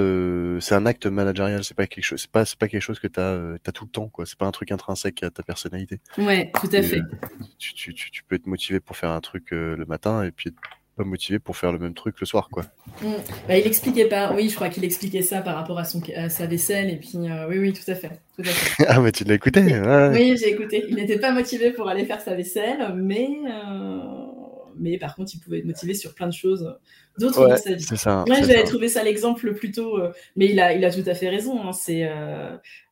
c'est un acte managérial. C'est pas quelque chose, c'est pas, c'est pas quelque chose que tu as, as, tout le temps, quoi. C'est pas un truc intrinsèque à ta personnalité. Ouais, tout à fait. tu, tu, tu, peux être motivé pour faire un truc le matin et puis pas motivé pour faire le même truc le soir, quoi. Mm. Bah, il expliquait pas, oui, je crois qu'il expliquait ça par rapport à, son, à sa vaisselle, et puis euh, oui, oui, tout à fait. Tout à fait. [LAUGHS] ah, mais tu l'as écouté Oui, j'ai écouté. Il n'était pas motivé pour aller faire sa vaisselle, mais, euh, mais par contre, il pouvait être motivé sur plein de choses d'autres dans sa vie. C'est ça. Ouais, j'avais trouvé ça l'exemple plutôt, euh, mais il a, il a tout à fait raison. Hein, c'est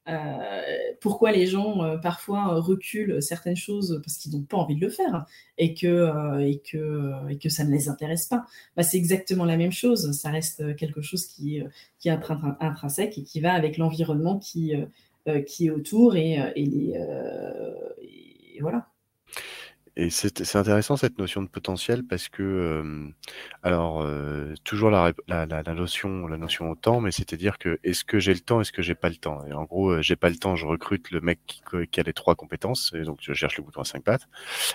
euh, pourquoi les gens euh, parfois reculent certaines choses parce qu'ils n'ont pas envie de le faire et que, euh, et que, et que ça ne les intéresse pas. Bah, c'est exactement la même chose. Ça reste quelque chose qui, qui est intrinsèque et qui va avec l'environnement qui, qui est autour et, et, et voilà. Et c'est intéressant cette notion de potentiel parce que, euh, alors, euh, toujours la, la, la, notion, la notion au temps, mais c'est-à-dire que est-ce que j'ai le temps, est-ce que j'ai pas le temps? Et en gros, euh, j'ai pas le temps, je recrute le mec qui, qui, a les trois compétences, et donc je cherche le bouton à cinq pattes.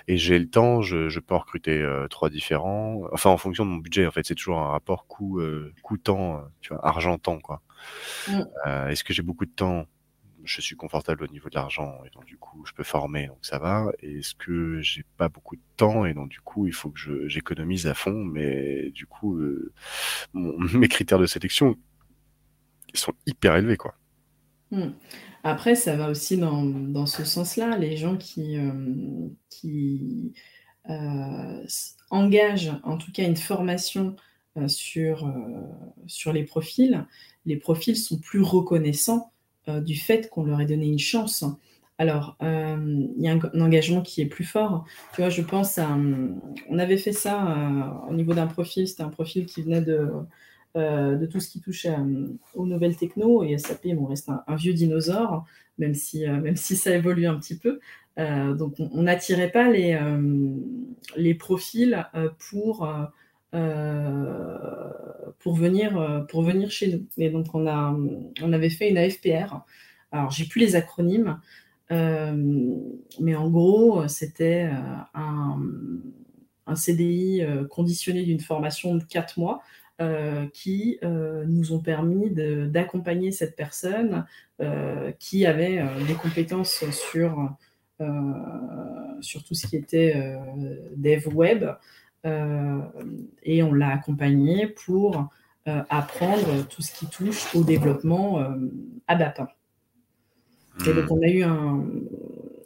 Et j'ai le temps, je, je peux en recruter trois différents. Enfin, en fonction de mon budget, en fait, c'est toujours un rapport coût, coût temps, tu vois, argent temps, quoi. Mmh. est-ce que j'ai beaucoup de temps? Je suis confortable au niveau de l'argent et donc du coup je peux former donc ça va. Et est-ce que j'ai pas beaucoup de temps et donc du coup il faut que j'économise à fond mais du coup euh, [LAUGHS] mes critères de sélection sont hyper élevés quoi. Mmh. après ça va aussi dans, dans ce sens là les gens qui euh, qui engage en tout cas une formation sur, sur les profils, les profils sont plus reconnaissants du fait qu'on leur ait donné une chance. Alors, il y a un, engagement qui est plus fort. Tu vois, je pense à. On avait fait ça au niveau d'un profil. C'était un profil qui venait de, euh, de tout ce qui touche euh, aux nouvelles techno. Et SAP, bon, reste un, vieux dinosaure, même si, euh, même si ça évolue un petit peu. donc, on n'attirait pas les, les profils pour, pour, venir, pour venir chez nous. Et donc, on, a, on avait fait une AFPR. Alors, j'ai plus les acronymes, mais en gros, c'était un, un, CDI conditionné d'une formation de 4 mois euh, qui euh, nous ont permis d'accompagner cette personne euh, qui avait des compétences sur, sur tout ce qui était dev web. Et on l'a accompagné pour apprendre tout ce qui touche au développement ABAP. Et donc, hmm. on a eu un,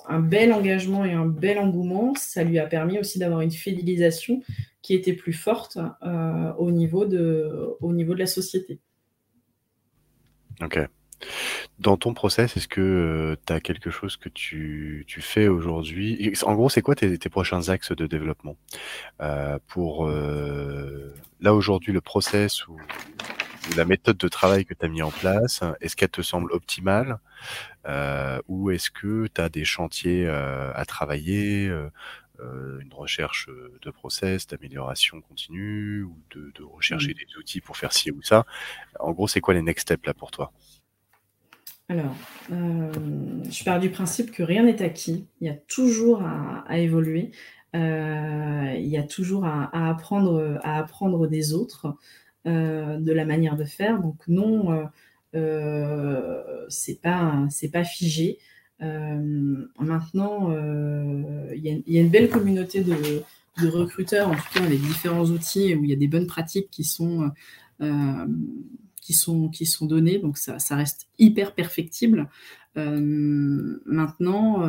un, bel engagement et un bel engouement. Ça lui a permis aussi d'avoir une fidélisation qui était plus forte euh, au, niveau de, au niveau de la société. Ok. Dans ton process, est-ce que euh, tu as quelque chose que tu, tu fais aujourd'hui? En gros, c'est quoi tes, tes, prochains axes de développement? Euh, Pour là aujourd'hui, le process ou, la méthode de travail que tu as mis en place, est-ce qu'elle te semble optimale? Ou est-ce que tu as des chantiers à travailler euh, une recherche euh, de process, d'amélioration continue, ou de, rechercher des outils pour faire ci ou ça? En gros, c'est quoi les next steps là pour toi? Alors, euh, je pars du principe que rien n'est acquis. Il y a toujours à, évoluer. il y a toujours à, apprendre, à apprendre des autres, de la manière de faire. Donc non, c'est pas pas figé. Euh, maintenant, euh, il y, a une belle communauté de, recruteurs, en tout cas les différents outils où il y a des bonnes pratiques qui sont, euh, sont, qui sont données, donc ça, reste hyper perfectible. maintenant,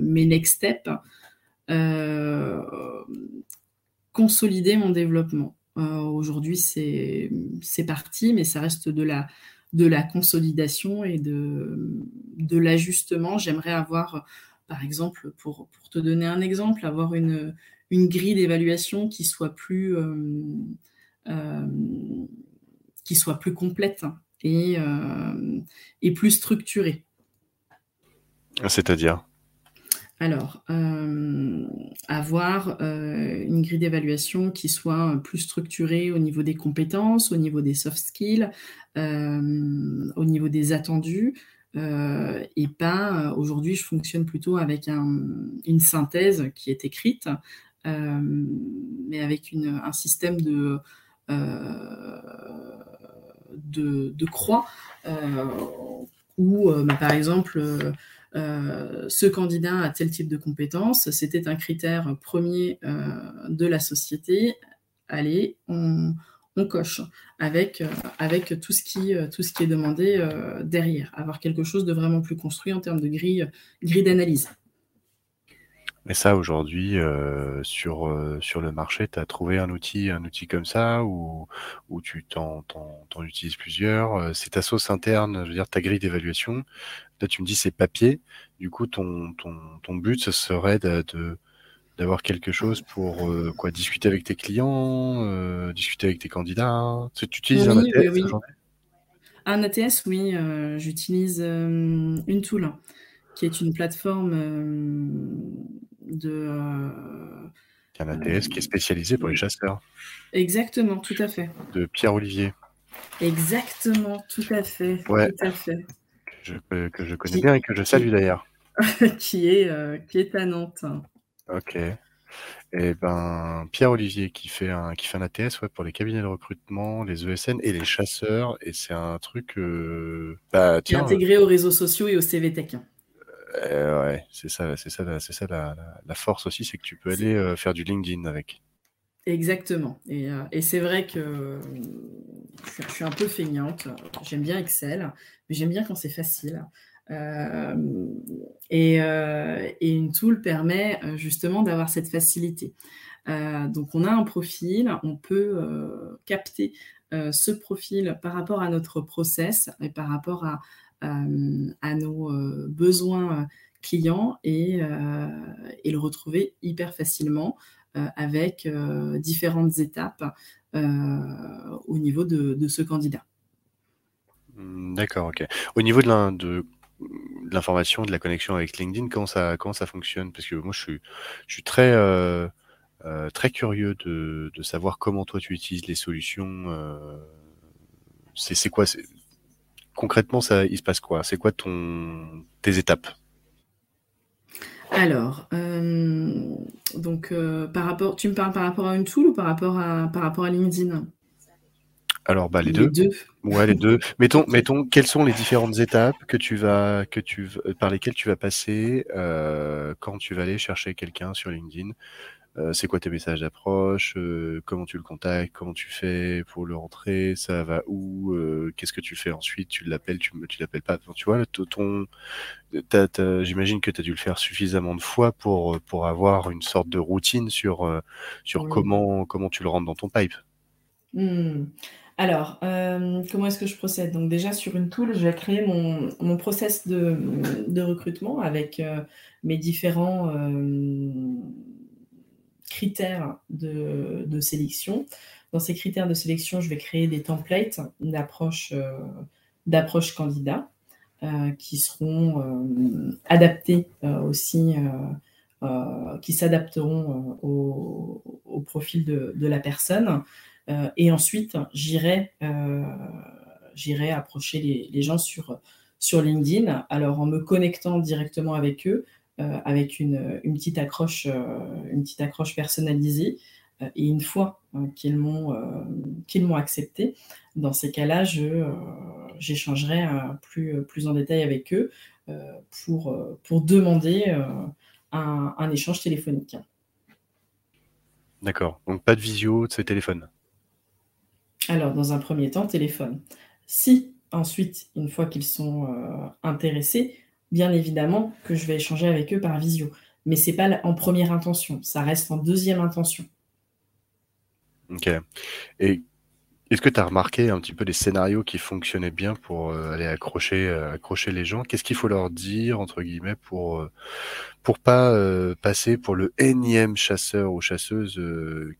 mes next steps, consolider mon développement. Aujourd'hui, c'est parti, mais ça reste de la, de la consolidation et de, de l'ajustement. J'aimerais avoir, par exemple, pour, te donner un exemple, avoir une, une grille d'évaluation qui soit plus euh, euh, qui soit plus complète et, euh, et plus structurée. C'est-à-dire? Alors, euh, avoir euh, une grille d'évaluation qui soit plus structurée au niveau des compétences, au niveau des soft skills, euh, au niveau des attendus, et pas, aujourd'hui, je fonctionne plutôt avec une synthèse qui est écrite, mais avec un système de, de, croix, où, bah, par exemple, euh, ce candidat a tel type de compétences, c'était un critère premier euh, de la société. Allez, on, coche avec, euh, avec tout, ce qui, tout ce qui est demandé derrière. Avoir quelque chose de vraiment plus construit en termes de grille, grille d'analyse. Mais ça, aujourd'hui, sur, sur le marché, tu as trouvé un outil, un outil comme ça ou, ou tu t'en, utilises plusieurs C'est ta sauce interne, je veux dire, ta grille d'évaluation. Là, tu me dis c'est papier. Du coup, ton, ton, ton but, ce serait de, d'avoir quelque chose pour quoi discuter avec tes clients, discuter avec tes candidats. Tu utilises un ATS oui, Un ATS, oui. J'utilise une tool qui est une plateforme de. Euh, un ATS qui est spécialisé pour les chasseurs. Exactement, tout à fait. De Pierre Olivier. Exactement, tout à fait. Ouais. Tout à fait. Que je, je connais bien et que je salue d'ailleurs. [LAUGHS] qui, est, euh, qui est à Nantes. Ok. Et eh ben Pierre Olivier qui fait un qui fait un ATS ouais, pour les cabinets de recrutement, les ESN et les chasseurs et c'est un truc euh, bah, intégré aux réseaux sociaux et au CVTech. Euh, ouais, c'est ça, c'est ça, c'est ça la, la, force aussi, c'est que tu peux aller euh, faire du LinkedIn avec. Exactement. Et, euh, et c'est vrai que je suis, un peu feignante. J'aime bien Excel, mais j'aime bien quand c'est facile. et, une tool permet justement d'avoir cette facilité. donc on a un profil, on peut capter ce profil par rapport à notre process et par rapport à, à nos besoins clients et, et, le retrouver hyper facilement avec différentes étapes au niveau de, ce candidat. Mmh, d'accord, ok. Au niveau de l'information, de, la connexion avec LinkedIn, comment ça, fonctionne? Parce que moi, je suis, très, euh, euh, très curieux de, savoir comment toi tu utilises les solutions. Euh, c'est quoi? Concrètement, ça, il se passe quoi? C'est quoi ton, tes étapes? Alors, donc par rapport, tu me parles par rapport à une tool ou par rapport à, par rapport à LinkedIn? Alors, bah, les, deux. Ouais, les deux. [LAUGHS] Mettons, mettons, quelles sont les différentes étapes que tu vas, que tu, par lesquelles tu vas passer euh, quand tu vas aller chercher quelqu'un sur LinkedIn? Euh, C'est quoi tes messages d'approche euh, Comment tu le contactes Comment tu fais pour le rentrer Ça va où Qu'est-ce que tu fais ensuite Tu l'appelles Tu, tu l'appelles pas Tu vois, ton, j'imagine que tu as dû le faire suffisamment de fois pour, pour avoir une sorte de routine sur, sur comment, comment tu le rentres dans ton pipe. Mmh. Alors, euh, comment est-ce que je procède? Donc déjà sur une tool, je vais créer mon process de recrutement avec, euh, mes différents, euh, critères de sélection. Dans ces critères de sélection, je vais créer des templates d'approche, d'approche candidat, qui seront, adaptés, aussi, qui s'adapteront, au profil de la personne. Euh, et ensuite, j'irai euh, approcher les, gens sur, sur LinkedIn, alors en me connectant directement avec eux, euh, avec une, une, petite accroche, une petite accroche personnalisée. et une fois qu'ils m'ont qu'ils m'ont accepté, dans ces cas-là, j'échangerai plus, plus en détail avec eux pour, pour demander un, un échange téléphonique. D'accord. Donc pas de visio, c'est téléphone. Alors, dans un premier temps, téléphone. Si ensuite, une fois qu'ils sont euh, intéressés, bien évidemment que je vais échanger avec eux par visio. Mais c'est pas en première intention, ça reste en deuxième intention. Ok. Et est-ce que tu as remarqué un petit peu des scénarios qui fonctionnaient bien pour euh, aller accrocher, euh, accrocher les gens? Qu'est-ce qu'il faut leur dire, entre guillemets, pour, euh, pour pas passer pour le énième chasseur ou chasseuse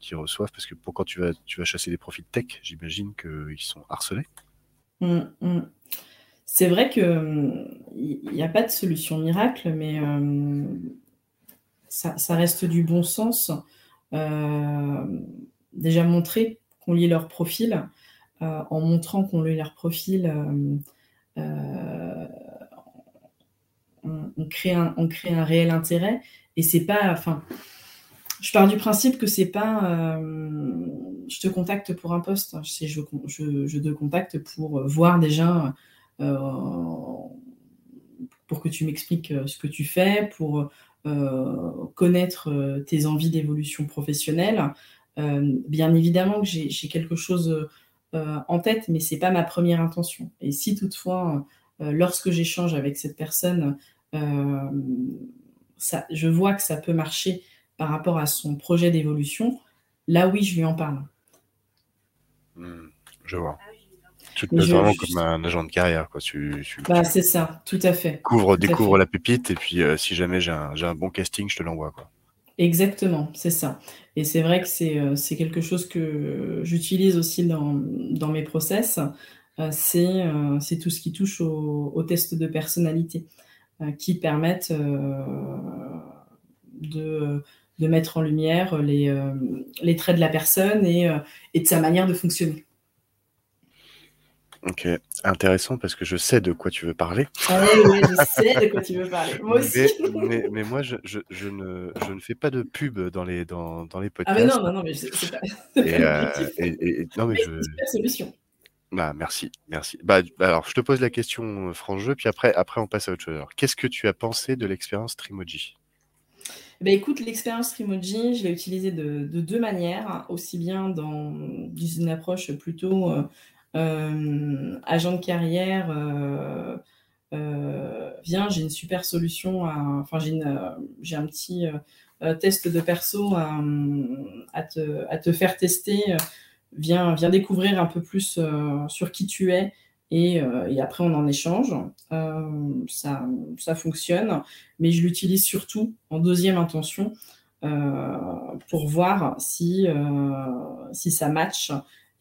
qui reçoivent? Parce que pour quand tu vas, tu vas chasser des profils tech, j'imagine qu'ils sont harcelés. Mmh, mmh. C'est vrai qu'il n'y a pas de solution miracle, mais ça, ça, reste du bon sens. déjà montrer qu'on lit leur profil, euh, en montrant qu'on lit leur profil, euh, euh, on, crée un, réel intérêt. Et c'est pas, enfin, je pars du principe que c'est pas, je te contacte pour un poste, je, je, te contacte pour voir déjà, pour que tu m'expliques ce que tu fais, pour connaître tes envies d'évolution professionnelle, euh, bien évidemment que j'ai quelque chose euh, en tête, mais c'est pas ma première intention. Et si toutefois, euh, lorsque j'échange avec cette personne, je vois que ça peut marcher par rapport à son projet d'évolution, là oui, je lui en parle. Hmm, je vois. Tu te mets vraiment comme un agent de carrière. Quoi. Tu, bah, c'est ça, tout à fait. Couvre, découvre la pépite et puis si jamais j'ai un, un, bon casting, je te l'envoie. Quoi. Exactement, c'est ça. Et c'est vrai que c'est, euh, quelque chose que j'utilise aussi dans dans mes process, euh, euh, c'est, tout ce qui touche aux tests de personnalité, qui permettent, de, de mettre en lumière les, les traits de la personne et et de sa manière de fonctionner. Ok, intéressant parce que je sais de quoi tu veux parler. Ah oui, oui, je sais de quoi tu veux parler. Moi aussi. Mais, mais, moi, je, je, je, ne, je ne fais pas de pub dans les, dans, dans les podcasts. Ah mais non, non, non, mais c'est pas, et, [LAUGHS] euh, et, et, non, mais je... solution. Bah, merci, merci. Bah, alors, je te pose la question euh, franc jeu, puis après, après, on passe à autre chose. Alors, qu'est-ce que tu as pensé de l'expérience Trimoji? Bah, écoute, l'expérience Trimoji, je l'ai utilisée de, de, deux manières, aussi bien dans une approche plutôt euh, agent de carrière, euh, viens, j'ai une super solution, enfin j'ai un petit test de perso à, te, faire tester. Viens, découvrir un peu plus sur qui tu es euh, et, après on en échange. Euh, ça, fonctionne, mais je l'utilise surtout en deuxième intention euh, pour voir si, si ça match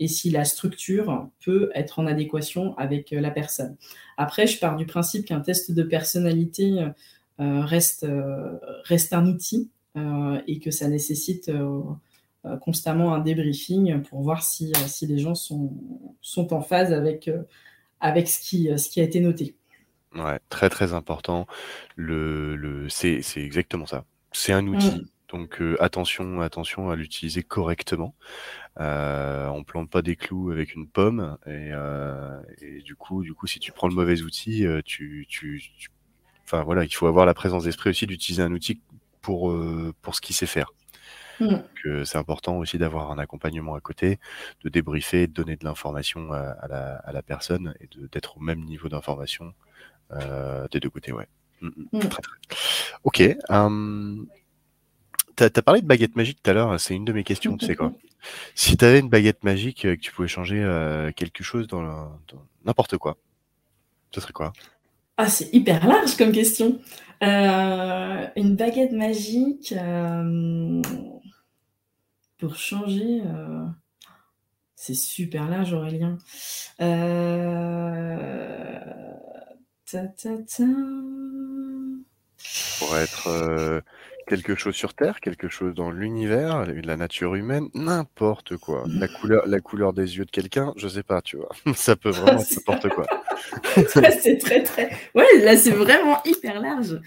et si la structure peut être en adéquation avec la personne. Après, je pars du principe qu'un test de personnalité reste, reste un outil et que ça nécessite constamment un débriefing pour voir si, si les gens sont, sont en phase avec avec ce qui, euh, ce qui a été noté. Ouais, très très important. Le, le, c'est, exactement ça. C'est un outil. Mm. Donc euh, attention, attention à l'utiliser correctement. Euh, on plante pas des clous avec une pomme et, euh, et, du coup, du coup, si tu prends le mauvais outil, tu, tu, enfin voilà, il faut avoir la présence d'esprit aussi d'utiliser un outil pour pour ce qu'il sait faire. Mm. c'est important aussi d'avoir un accompagnement à côté, de débriefer, de donner de l'information à, la, personne et d'être au même niveau d'information euh, des deux côtés. Ouais. Mm, mm. Très, très. Ok. Hum, tu as, parlé de baguette magique tout à l'heure, c'est une de mes questions, tu sais quoi. [LAUGHS] Si tu avais une baguette magique euh, que tu pouvais changer euh, quelque chose dans, n'importe quoi, ce serait quoi? Ah, c'est hyper large comme question. une baguette magique pour changer, euh, c'est super large, Aurélien. Euh, pour être euh, quelque chose sur Terre, quelque chose dans l'univers, la nature humaine, n'importe quoi. La [LAUGHS] couleur, la couleur des yeux de quelqu'un, je sais pas, tu vois. [LAUGHS] Ça peut vraiment être n'importe quoi. [LAUGHS] c'est très très. Ouais, là c'est vraiment hyper large.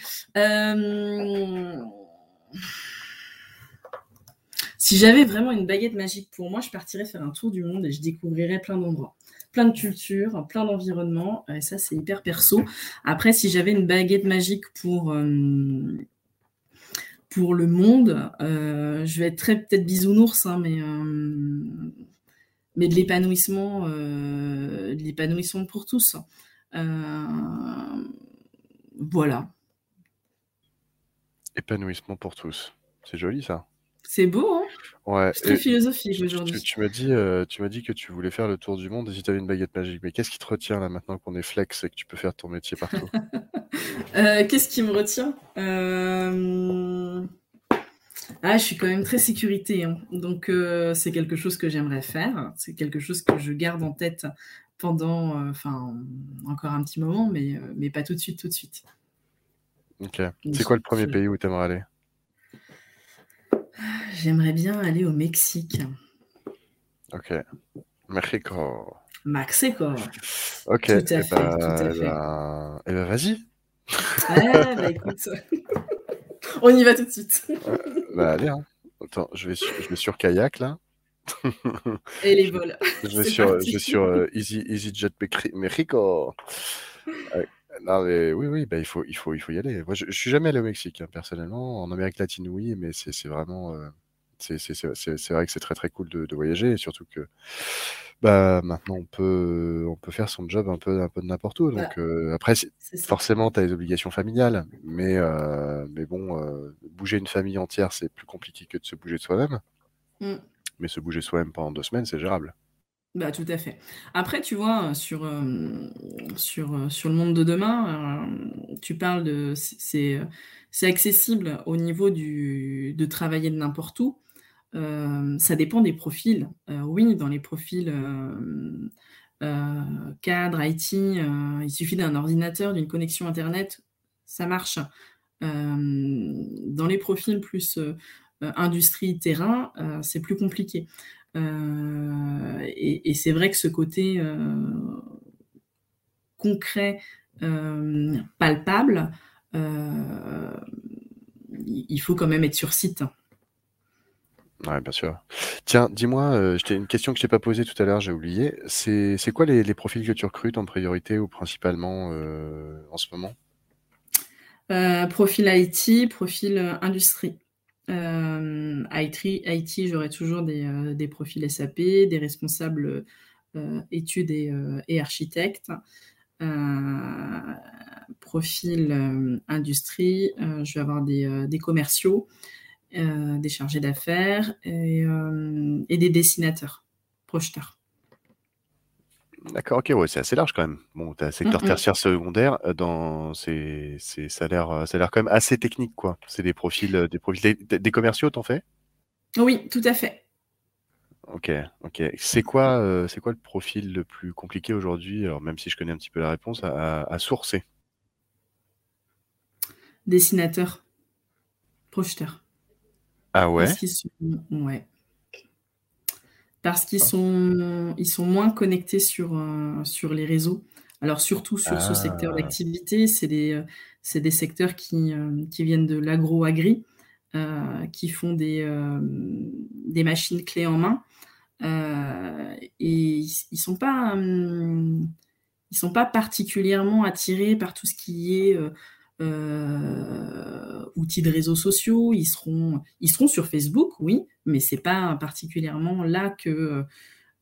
Si j'avais vraiment une baguette magique pour moi, je partirais faire un tour du monde et je découvrirais plein d'endroits, plein de cultures, plein d'environnements. Et ça, c'est hyper perso. Après, si j'avais une baguette magique pour, euh, pour le monde, euh, je vais être très peut-être bisounours, hein, mais, euh, mais de l'épanouissement, de l'épanouissement pour tous. voilà. Épanouissement pour tous. C'est joli ça. C'est beau, hein Ouais. C'est très philosophique aujourd'hui. Tu, m'as dit, euh, tu m'as dit que tu voulais faire le tour du monde et si tu avais une baguette magique. Mais qu'est-ce qui te retient là maintenant qu'on est flex et que tu peux faire ton métier partout? [LAUGHS] Euh, Qu'est-ce qui me retient? Euh, Ah, je suis quand même très sécurité, hein. donc c'est quelque chose que j'aimerais faire. C'est quelque chose que je garde en tête pendant, enfin, encore un petit moment, mais mais pas tout de suite, tout de suite. Ok. C'est quoi le premier pays où tu aimerais aller? J'aimerais bien aller au Mexique. Ok. Mexico. Mexico. Ok. Tout à eh fait. Ben, tout à fait. Eh ben, eh ben, vas-y. Ah, bah écoute. [LAUGHS] On y va tout de suite. bah allez, hein. Attends, je vais, sur, je vais sur kayak là. [LAUGHS] Et les vols. Je vais [LAUGHS] sur, je vais sur uh, Easy, EasyJet Mexico. Non, mais oui, oui, bah, il faut, il faut, il faut y aller. Moi, je, je suis jamais allé au Mexique, hein, personnellement. En Amérique latine, oui, mais c'est vraiment, euh, c'est vrai que c'est très très cool de, de voyager, et surtout que, bah, maintenant on peut, on peut faire son job un peu, un peu de n'importe où. Donc euh, après, forcément, tu as les obligations familiales, mais euh, mais bon, bouger une famille entière, c'est plus compliqué que de se bouger de soi-même. Mmh. Mais se bouger soi-même pendant deux semaines, c'est gérable. Bah, tout à fait. Après, tu vois, sur, euh, sur, euh, sur le monde de demain, euh, tu parles de c'est c'est accessible au niveau du de travailler de n'importe où. ça dépend des profils. oui, dans les profils, cadre, IT, il suffit d'un ordinateur, d'une connexion internet, ça marche. dans les profils plus, industrie, terrain, c'est plus compliqué. Euh, et, c'est vrai que ce côté euh, concret, euh, palpable, il faut quand même être sur site. Ouais, bien sûr. Tiens, dis-moi, j'ai une question que je t'ai pas posée tout à l'heure, j'ai oublié. C'est quoi les, profils que tu recrutes en priorité ou principalement en ce moment? Profil IT, profil industrie. Euh, IT, j'aurai toujours des, euh, profils SAP, des responsables euh, études et, et architectes. profil industrie, je vais avoir des, commerciaux, des chargés d'affaires et, et, des dessinateurs, projeteurs. D'accord, ok, ouais, c'est assez large quand même. Bon, tu as secteur mmh tertiaire, secondaire, dans c'est c'est ça a l'air, quand même assez technique, quoi. C'est des profils, des profils des commerciaux, t'en fais? Oui, tout à fait. OK, OK. C'est quoi, c'est quoi le profil le plus compliqué aujourd'hui, alors même si je connais un petit peu la réponse, à à sourcer? Dessinateur, projeteur. Ah ouais? ouais parce qu'ils sont, ils sont moins connectés sur, euh, sur les réseaux. Alors surtout sur ce secteur ah. d'activité, c'est des, euh, des secteurs qui, euh, qui viennent de l'agro-agri, qui font des, des machines clés en main. et ils ne sont, pas, ils sont pas particulièrement attirés par tout ce qui est euh, outils de réseaux sociaux, ils seront, ils seront sur Facebook, oui, mais c'est pas particulièrement là que euh,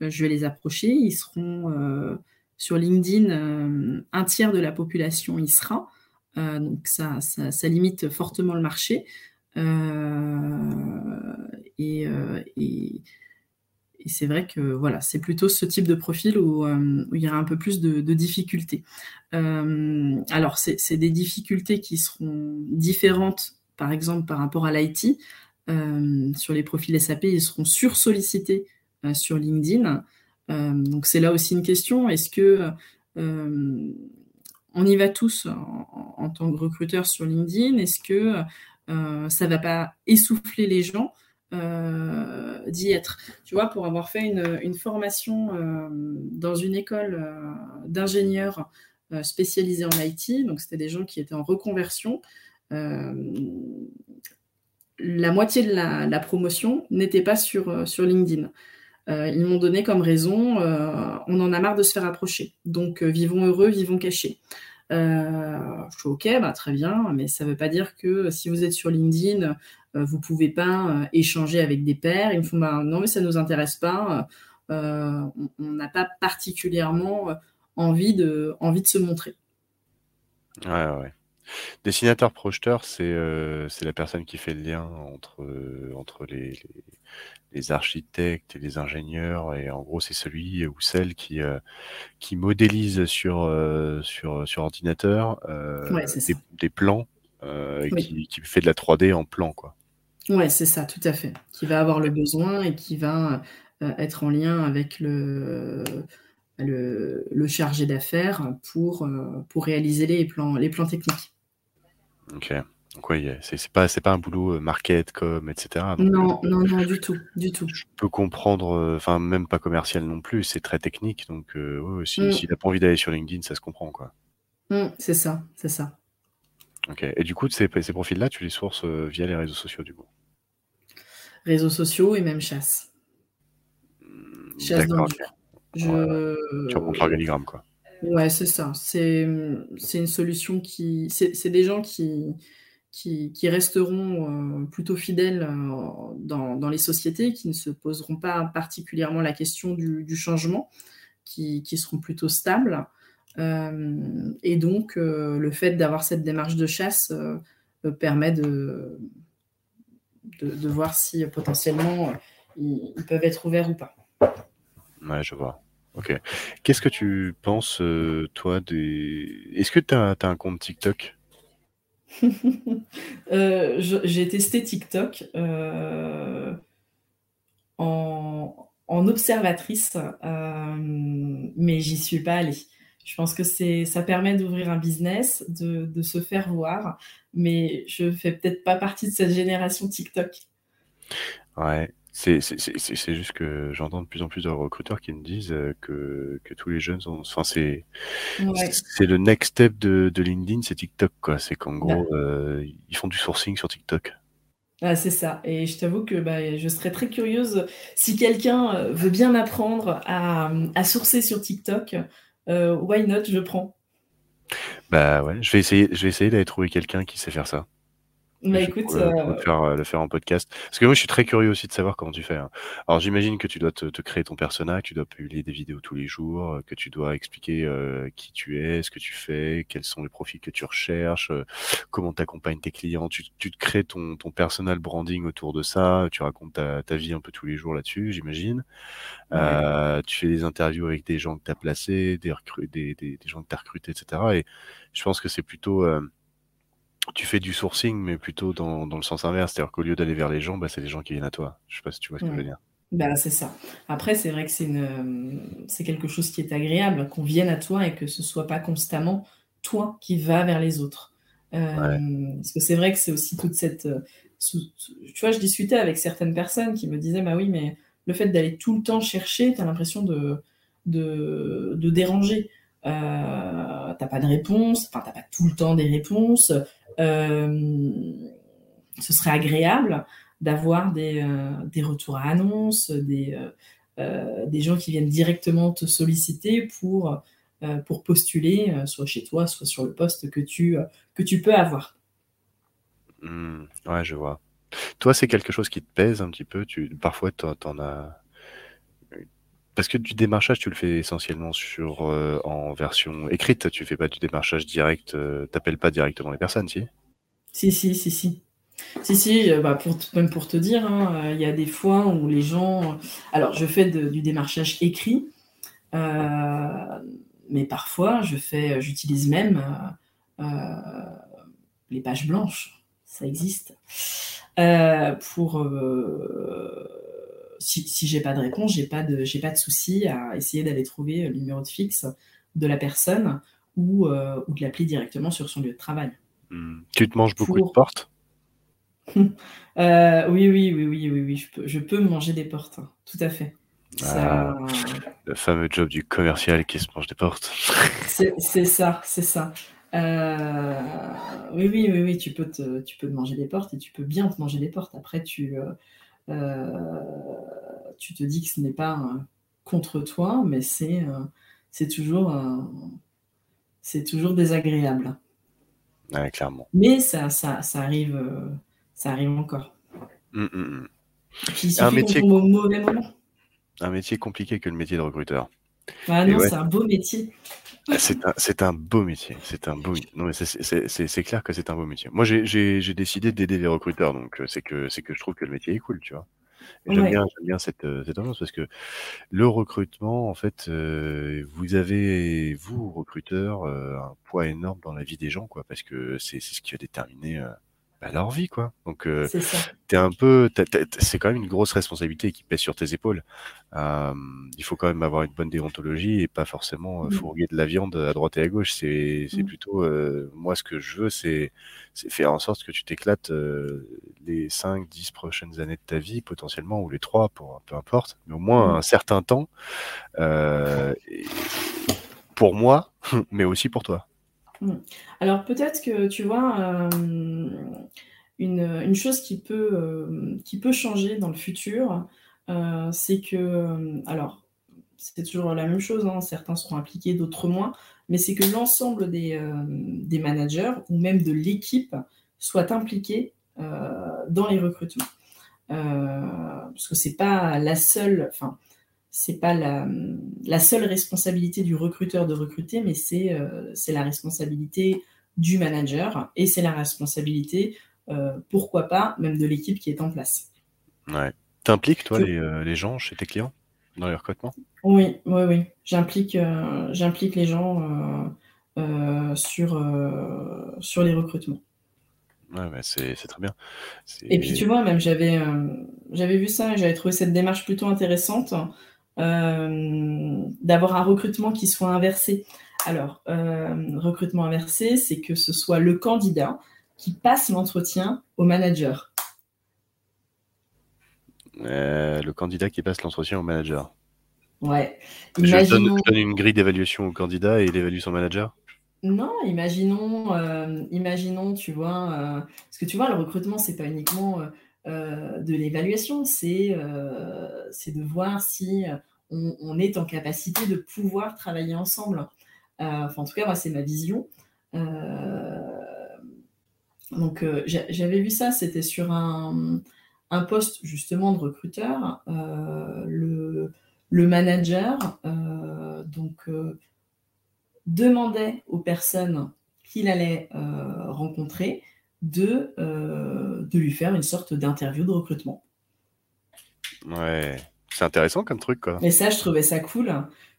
je vais les approcher. Ils seront euh, sur LinkedIn, un tiers de la population y sera, donc ça, ça, limite fortement le marché. Et c'est vrai que voilà, c'est plutôt ce type de profil où, euh, il y aura un peu plus de, difficultés. Euh, alors, c'est des difficultés qui seront différentes, par exemple, par rapport à l'IT. Euh, sur les profils SAP, ils seront sursollicités sur LinkedIn. donc, c'est là aussi une question. Est-ce que on y va tous en, en, tant que recruteur sur LinkedIn? Est-ce que ça va pas essouffler les gens? Euh, d'y être. Tu vois, pour avoir fait une, formation euh, dans une école euh, d'ingénieurs spécialisés en IT, donc c'était des gens qui étaient en reconversion. la moitié de la, promotion n'était pas sur, LinkedIn. ils m'ont donné comme raison, on en a marre de se faire approcher. Donc, vivons heureux, vivons cachés. je suis OK, bah, très bien, mais ça ne veut pas dire que si vous êtes sur LinkedIn, euh, vous pouvez pas euh, échanger avec des pairs. Ils me font bah, non mais ça nous intéresse pas. Euh, on n'a pas particulièrement envie de envie de se montrer. Ouais ouais. Dessinateur projeteur, c'est la personne qui fait le lien entre, entre les, les, architectes et les ingénieurs. Et en gros, c'est celui ou celle qui, qui modélise sur, sur, sur ordinateur des, plans et qui, qui, fait de la 3D en plan. Quoi. Ouais, c'est ça, tout à fait. Qui va avoir le besoin et qui va, euh, être en lien avec le le chargé d'affaires pour, euh, pour réaliser les plans les plans techniques. OK. Donc oui, c'est pas c'est pas un boulot, euh, market, com etc. Non, non, non, du tout, du tout. je peux comprendre, enfin même pas commercial non plus, c'est très technique donc si mmh. s'il a pas envie d'aller sur LinkedIn, ça se comprend, quoi. Mmh, c'est ça, c'est ça. OK et du coup, ces ces profils-là, tu les sources, via les réseaux sociaux, du coup? Réseaux sociaux et même chasse. Chasse dans Je... Tu remontes l'organigramme, quoi. Ouais, c'est ça. C'est une solution qui. C'est des gens qui, qui, qui resteront euh, plutôt fidèles euh, dans, dans, les sociétés, qui ne se poseront pas particulièrement la question du, du changement, qui, qui, seront plutôt stables. Euh, et donc, le fait d'avoir cette démarche de chasse permet de, de, voir si euh, potentiellement euh, ils, peuvent être ouverts ou pas. Ouais, je vois. Ok. Qu'est-ce que tu penses, euh, toi, des. Est-ce que tu as, un compte TikTok? [LAUGHS] J'ai testé TikTok en, observatrice, mais j'y suis pas allée. Je pense que c'est, ça permet d'ouvrir un business, de, de, se faire voir, mais je fais peut-être pas partie de cette génération TikTok. Ouais, c'est, c'est, c'est, juste que j'entends de plus en plus de recruteurs qui me disent euh, que, que tous les jeunes sont, enfin c'est, c'est le next step de, de LinkedIn, c'est TikTok quoi. C'est qu'en gros euh, ils font du sourcing sur TikTok. Ah, c'est ça. Et je t'avoue que bah, je serais très curieuse si quelqu'un euh, veut bien apprendre à, à sourcer sur TikTok. Euh, why not, je prends. Bah ouais, je vais essayer, je vais essayer d'aller trouver quelqu'un qui sait faire ça. Bah, écoute, le, faire, le faire en podcast. Parce que moi, je suis très curieux aussi de savoir comment tu fais. Hein. Alors, j'imagine que tu dois te, créer ton personnage, que tu dois publier des vidéos tous les jours, que tu dois expliquer qui tu es, ce que tu fais, quels sont les profils que tu recherches, comment tu accompagnes tes clients. Tu, tu te crées ton, ton personal branding autour de ça, tu racontes ta, ta vie un peu tous les jours là-dessus, j'imagine. Euh, tu fais des interviews avec des gens que tu as placés, des, des, des, gens que tu as recrutés, etc. Et je pense que c'est plutôt. Euh, tu fais du sourcing, mais plutôt dans, dans le sens inverse. C'est-à-dire qu'au lieu d'aller vers les gens, bah, c'est les gens qui viennent à toi. Je sais pas si tu vois ce que je veux dire. Bah, c'est ça. Après, c'est vrai que c'est, une, c'est quelque chose qui est agréable, qu'on vienne à toi et que ce soit pas constamment toi qui vas vers les autres. Euh, parce que c'est vrai que c'est aussi toute cette. tu vois, je discutais avec certaines personnes qui me disaient Bah oui, mais le fait d'aller tout le temps chercher, tu as l'impression de, de, déranger. Euh, t'as pas de réponse, enfin t'as pas tout le temps des réponses. Euh, ce serait agréable d'avoir des, euh, des, retours à annonces, des, euh, des gens qui viennent directement te solliciter pour, pour postuler, soit chez toi, soit sur le poste que tu, que tu peux avoir. Mmh, ouais, je vois. Toi, c'est quelque chose qui te pèse un petit peu. Tu, parfois, tu en as. Parce que du démarchage, tu le fais essentiellement sur euh, en version écrite. Tu fais pas du démarchage direct. Euh, T'appelles pas directement les personnes, si? Si, si, si, si. Si, si, euh, bah pour, même pour te dire, hein, il y a des fois où les gens. Alors, je fais du démarchage écrit, mais parfois, je fais, j'utilise même les pages blanches. Ça existe. Euh, pour euh, si, si j'ai pas de réponse, j'ai pas de j'ai pas de souci à essayer d'aller trouver le numéro de fixe de la personne ou, euh, ou de l'appeler directement sur son lieu de travail. Hmm. Tu te manges beaucoup de portes? [LAUGHS] Oui, oui, oui, oui, oui, oui, je peux, je peux me manger des portes, hein. tout à fait. Ah, le fameux job du commercial qui se mange des portes. [LAUGHS] c'est ça, c'est ça. Euh, oui, oui, oui, oui, tu peux, te, tu peux te manger des portes et tu peux bien te manger des portes. Après, tu, euh, euh, tu te dis que ce n'est pas contre toi, mais c'est c'est toujours, c'est toujours désagréable. Ouais, clairement. Mais ça, ça, ça, arrive, ça arrive encore. Hum. un métier... au mauvais moment. Un métier compliqué que le métier de recruteur. Ah non, c'est un beau métier. Ah, c'est un, beau métier. C'est un beau. Non mais c'est clair que c'est un beau métier. Moi, j'ai décidé d'aider les recruteurs, donc euh, c'est que c'est que je trouve que le métier est cool, tu vois. J'aime bien, bien cette, euh, cette parce que le recrutement, en fait, euh, vous avez, vous, recruteurs, un poids énorme dans la vie des gens, quoi, parce que c'est ce qui a déterminé bah, leur vie, quoi. Donc, euh, t'es un peu, c'est quand même une grosse responsabilité qui pèse sur tes épaules. Euh, il faut quand même avoir une bonne déontologie et pas forcément euh, mmh. fourguer de la viande à droite et à gauche. C'est mmh. plutôt, euh, moi, ce que je veux, c'est faire en sorte que tu t'éclates les 5, 10 prochaines années de ta vie, potentiellement, ou les 3, pour, peu importe, mais au moins mmh. un certain temps, pour moi, [LAUGHS] mais aussi pour toi. Mmh. Alors peut-être que tu vois, euh, une, chose qui peut, euh, qui peut changer dans le futur, euh, c'est que, alors c'est toujours la même chose, hein, certains seront impliqués, d'autres moins, mais c'est que l'ensemble des, managers ou même de l'équipe soient impliqués dans les recrutements. parce que c'est pas la seule, enfin, c'est pas la, la, seule responsabilité du recruteur de recruter, mais c'est euh, la responsabilité du manager et c'est la responsabilité, euh, pourquoi pas, même de l'équipe qui est en place. Ouais. T'impliques, toi, les, euh, les, gens chez tes clients dans les recrutements? Oui, oui, oui. J'implique j'implique les gens sur, sur les recrutements. Ouais, c'est très bien. Et puis tu vois, même j'avais j'avais vu ça et j'avais trouvé cette démarche plutôt intéressante. Euh, d'avoir un recrutement qui soit inversé. Alors, euh, recrutement inversé, c'est que ce soit le candidat qui passe l'entretien au manager. Euh, le candidat qui passe l'entretien au manager. Ouais. Je, donne, une grille d'évaluation au candidat et il évalue son manager Non, imaginons, imaginons, tu vois, parce que tu vois, le recrutement, c'est pas uniquement euh, de l'évaluation, c'est euh, de voir si on, est en capacité de pouvoir travailler ensemble. Euh, en tout cas, moi, c'est ma vision. Donc j'avais vu ça, c'était sur un, un, poste justement de recruteur. le, manager demandait aux personnes qu'il allait rencontrer de, de lui faire une sorte d'interview de recrutement. Ouais, c'est intéressant comme truc, quoi. Mais ça, je trouvais ça cool.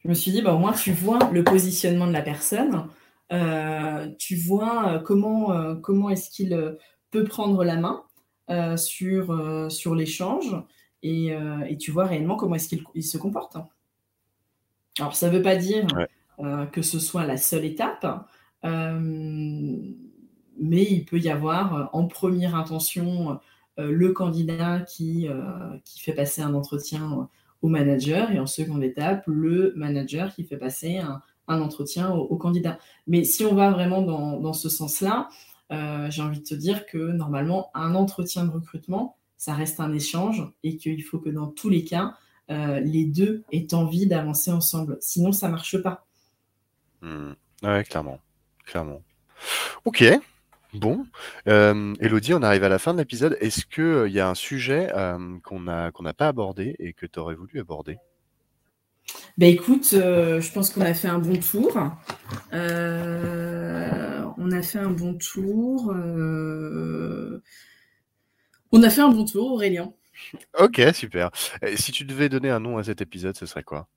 Je me suis dit, bah, au moins, tu vois le positionnement de la personne, euh, tu vois euh, comment, euh, comment est-ce qu'il peut prendre la main sur, sur l'échange et, et, tu vois réellement comment est-ce qu'il se comporte. Alors, ça ne veut pas dire que ce soit la seule étape, mais il peut y avoir en première intention euh, le candidat qui, euh, fait passer un entretien au manager et en seconde étape, le manager qui fait passer un, entretien au, candidat. Mais si on va vraiment dans, ce sens-là, euh, j'ai envie de te dire que normalement, un entretien de recrutement, ça reste un échange et qu'il faut que dans tous les cas, les deux aient envie d'avancer ensemble. Sinon, ça ne marche pas. Mmh. Ouais, clairement. Clairement. Ok, Bon, Elodie, on arrive à la fin de l'épisode. Est-ce qu'il y a un sujet qu'on n'a qu'on pas abordé et que tu aurais voulu aborder? Ben écoute, je pense qu'on a fait un bon tour. on a fait un bon tour. On a fait un bon tour, Aurélien. Ok, super. si tu devais donner un nom à cet épisode, ce serait quoi?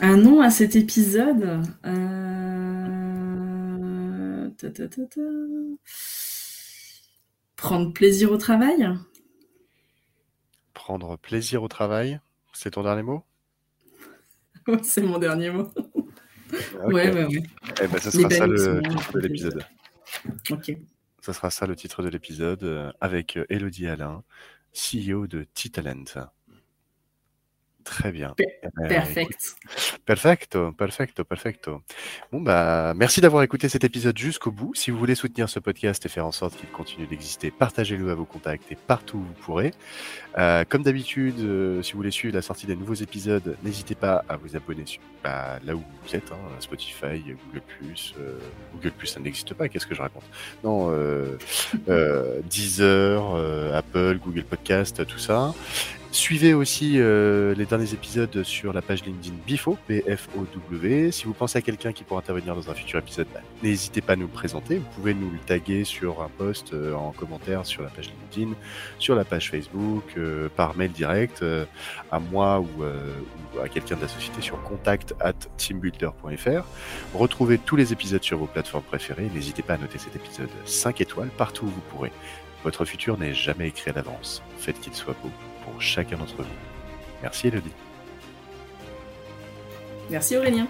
Un nom à cet épisode. Euh, Prendre plaisir au travail. Prendre plaisir au travail, c'est ton dernier mot? [LAUGHS] C'est mon dernier mot. Ouais, ouais, ouais. Eh ben, ce sera ça le titre de l'épisode. Ok. Ce sera ça le titre de l'épisode avec euh, Elodie Alain, CEO de T-Talent. Très bien. Eh ben, perfect. Perfecto, perfecto, perfecto. Bon, bah, merci d'avoir écouté cet épisode jusqu'au bout. Si vous voulez soutenir ce podcast et faire en sorte qu'il continue d'exister, partagez-le à vos contacts et partout où vous pourrez. Euh, comme d'habitude, euh, si vous voulez suivre la sortie des nouveaux épisodes, n'hésitez pas à vous abonner sur, bah, là où vous êtes, hein, Spotify, Google+, euh, Google+, ça n'existe pas, qu'est-ce que je raconte? Non, Deezer, Apple, Google Podcast, tout ça. Suivez aussi euh, les derniers épisodes sur la page LinkedIn BIFO, B-F-O-W. Si vous pensez à quelqu'un qui pourra intervenir dans un futur épisode, bah, n'hésitez pas à nous le présenter. Vous pouvez nous le taguer sur un post euh, en commentaire sur la page LinkedIn, sur la page Facebook, euh, par mail direct à moi ou, ou à quelqu'un de la société sur contact at teambuilder.fr. Retrouvez tous les épisodes sur vos plateformes préférées. N'hésitez pas à noter cet épisode 5 étoiles partout où vous pourrez. Votre futur n'est jamais écrit à l'avance. Faites qu'il soit beau pour chacun d'entre vous. Merci Elodie. Merci Aurélien.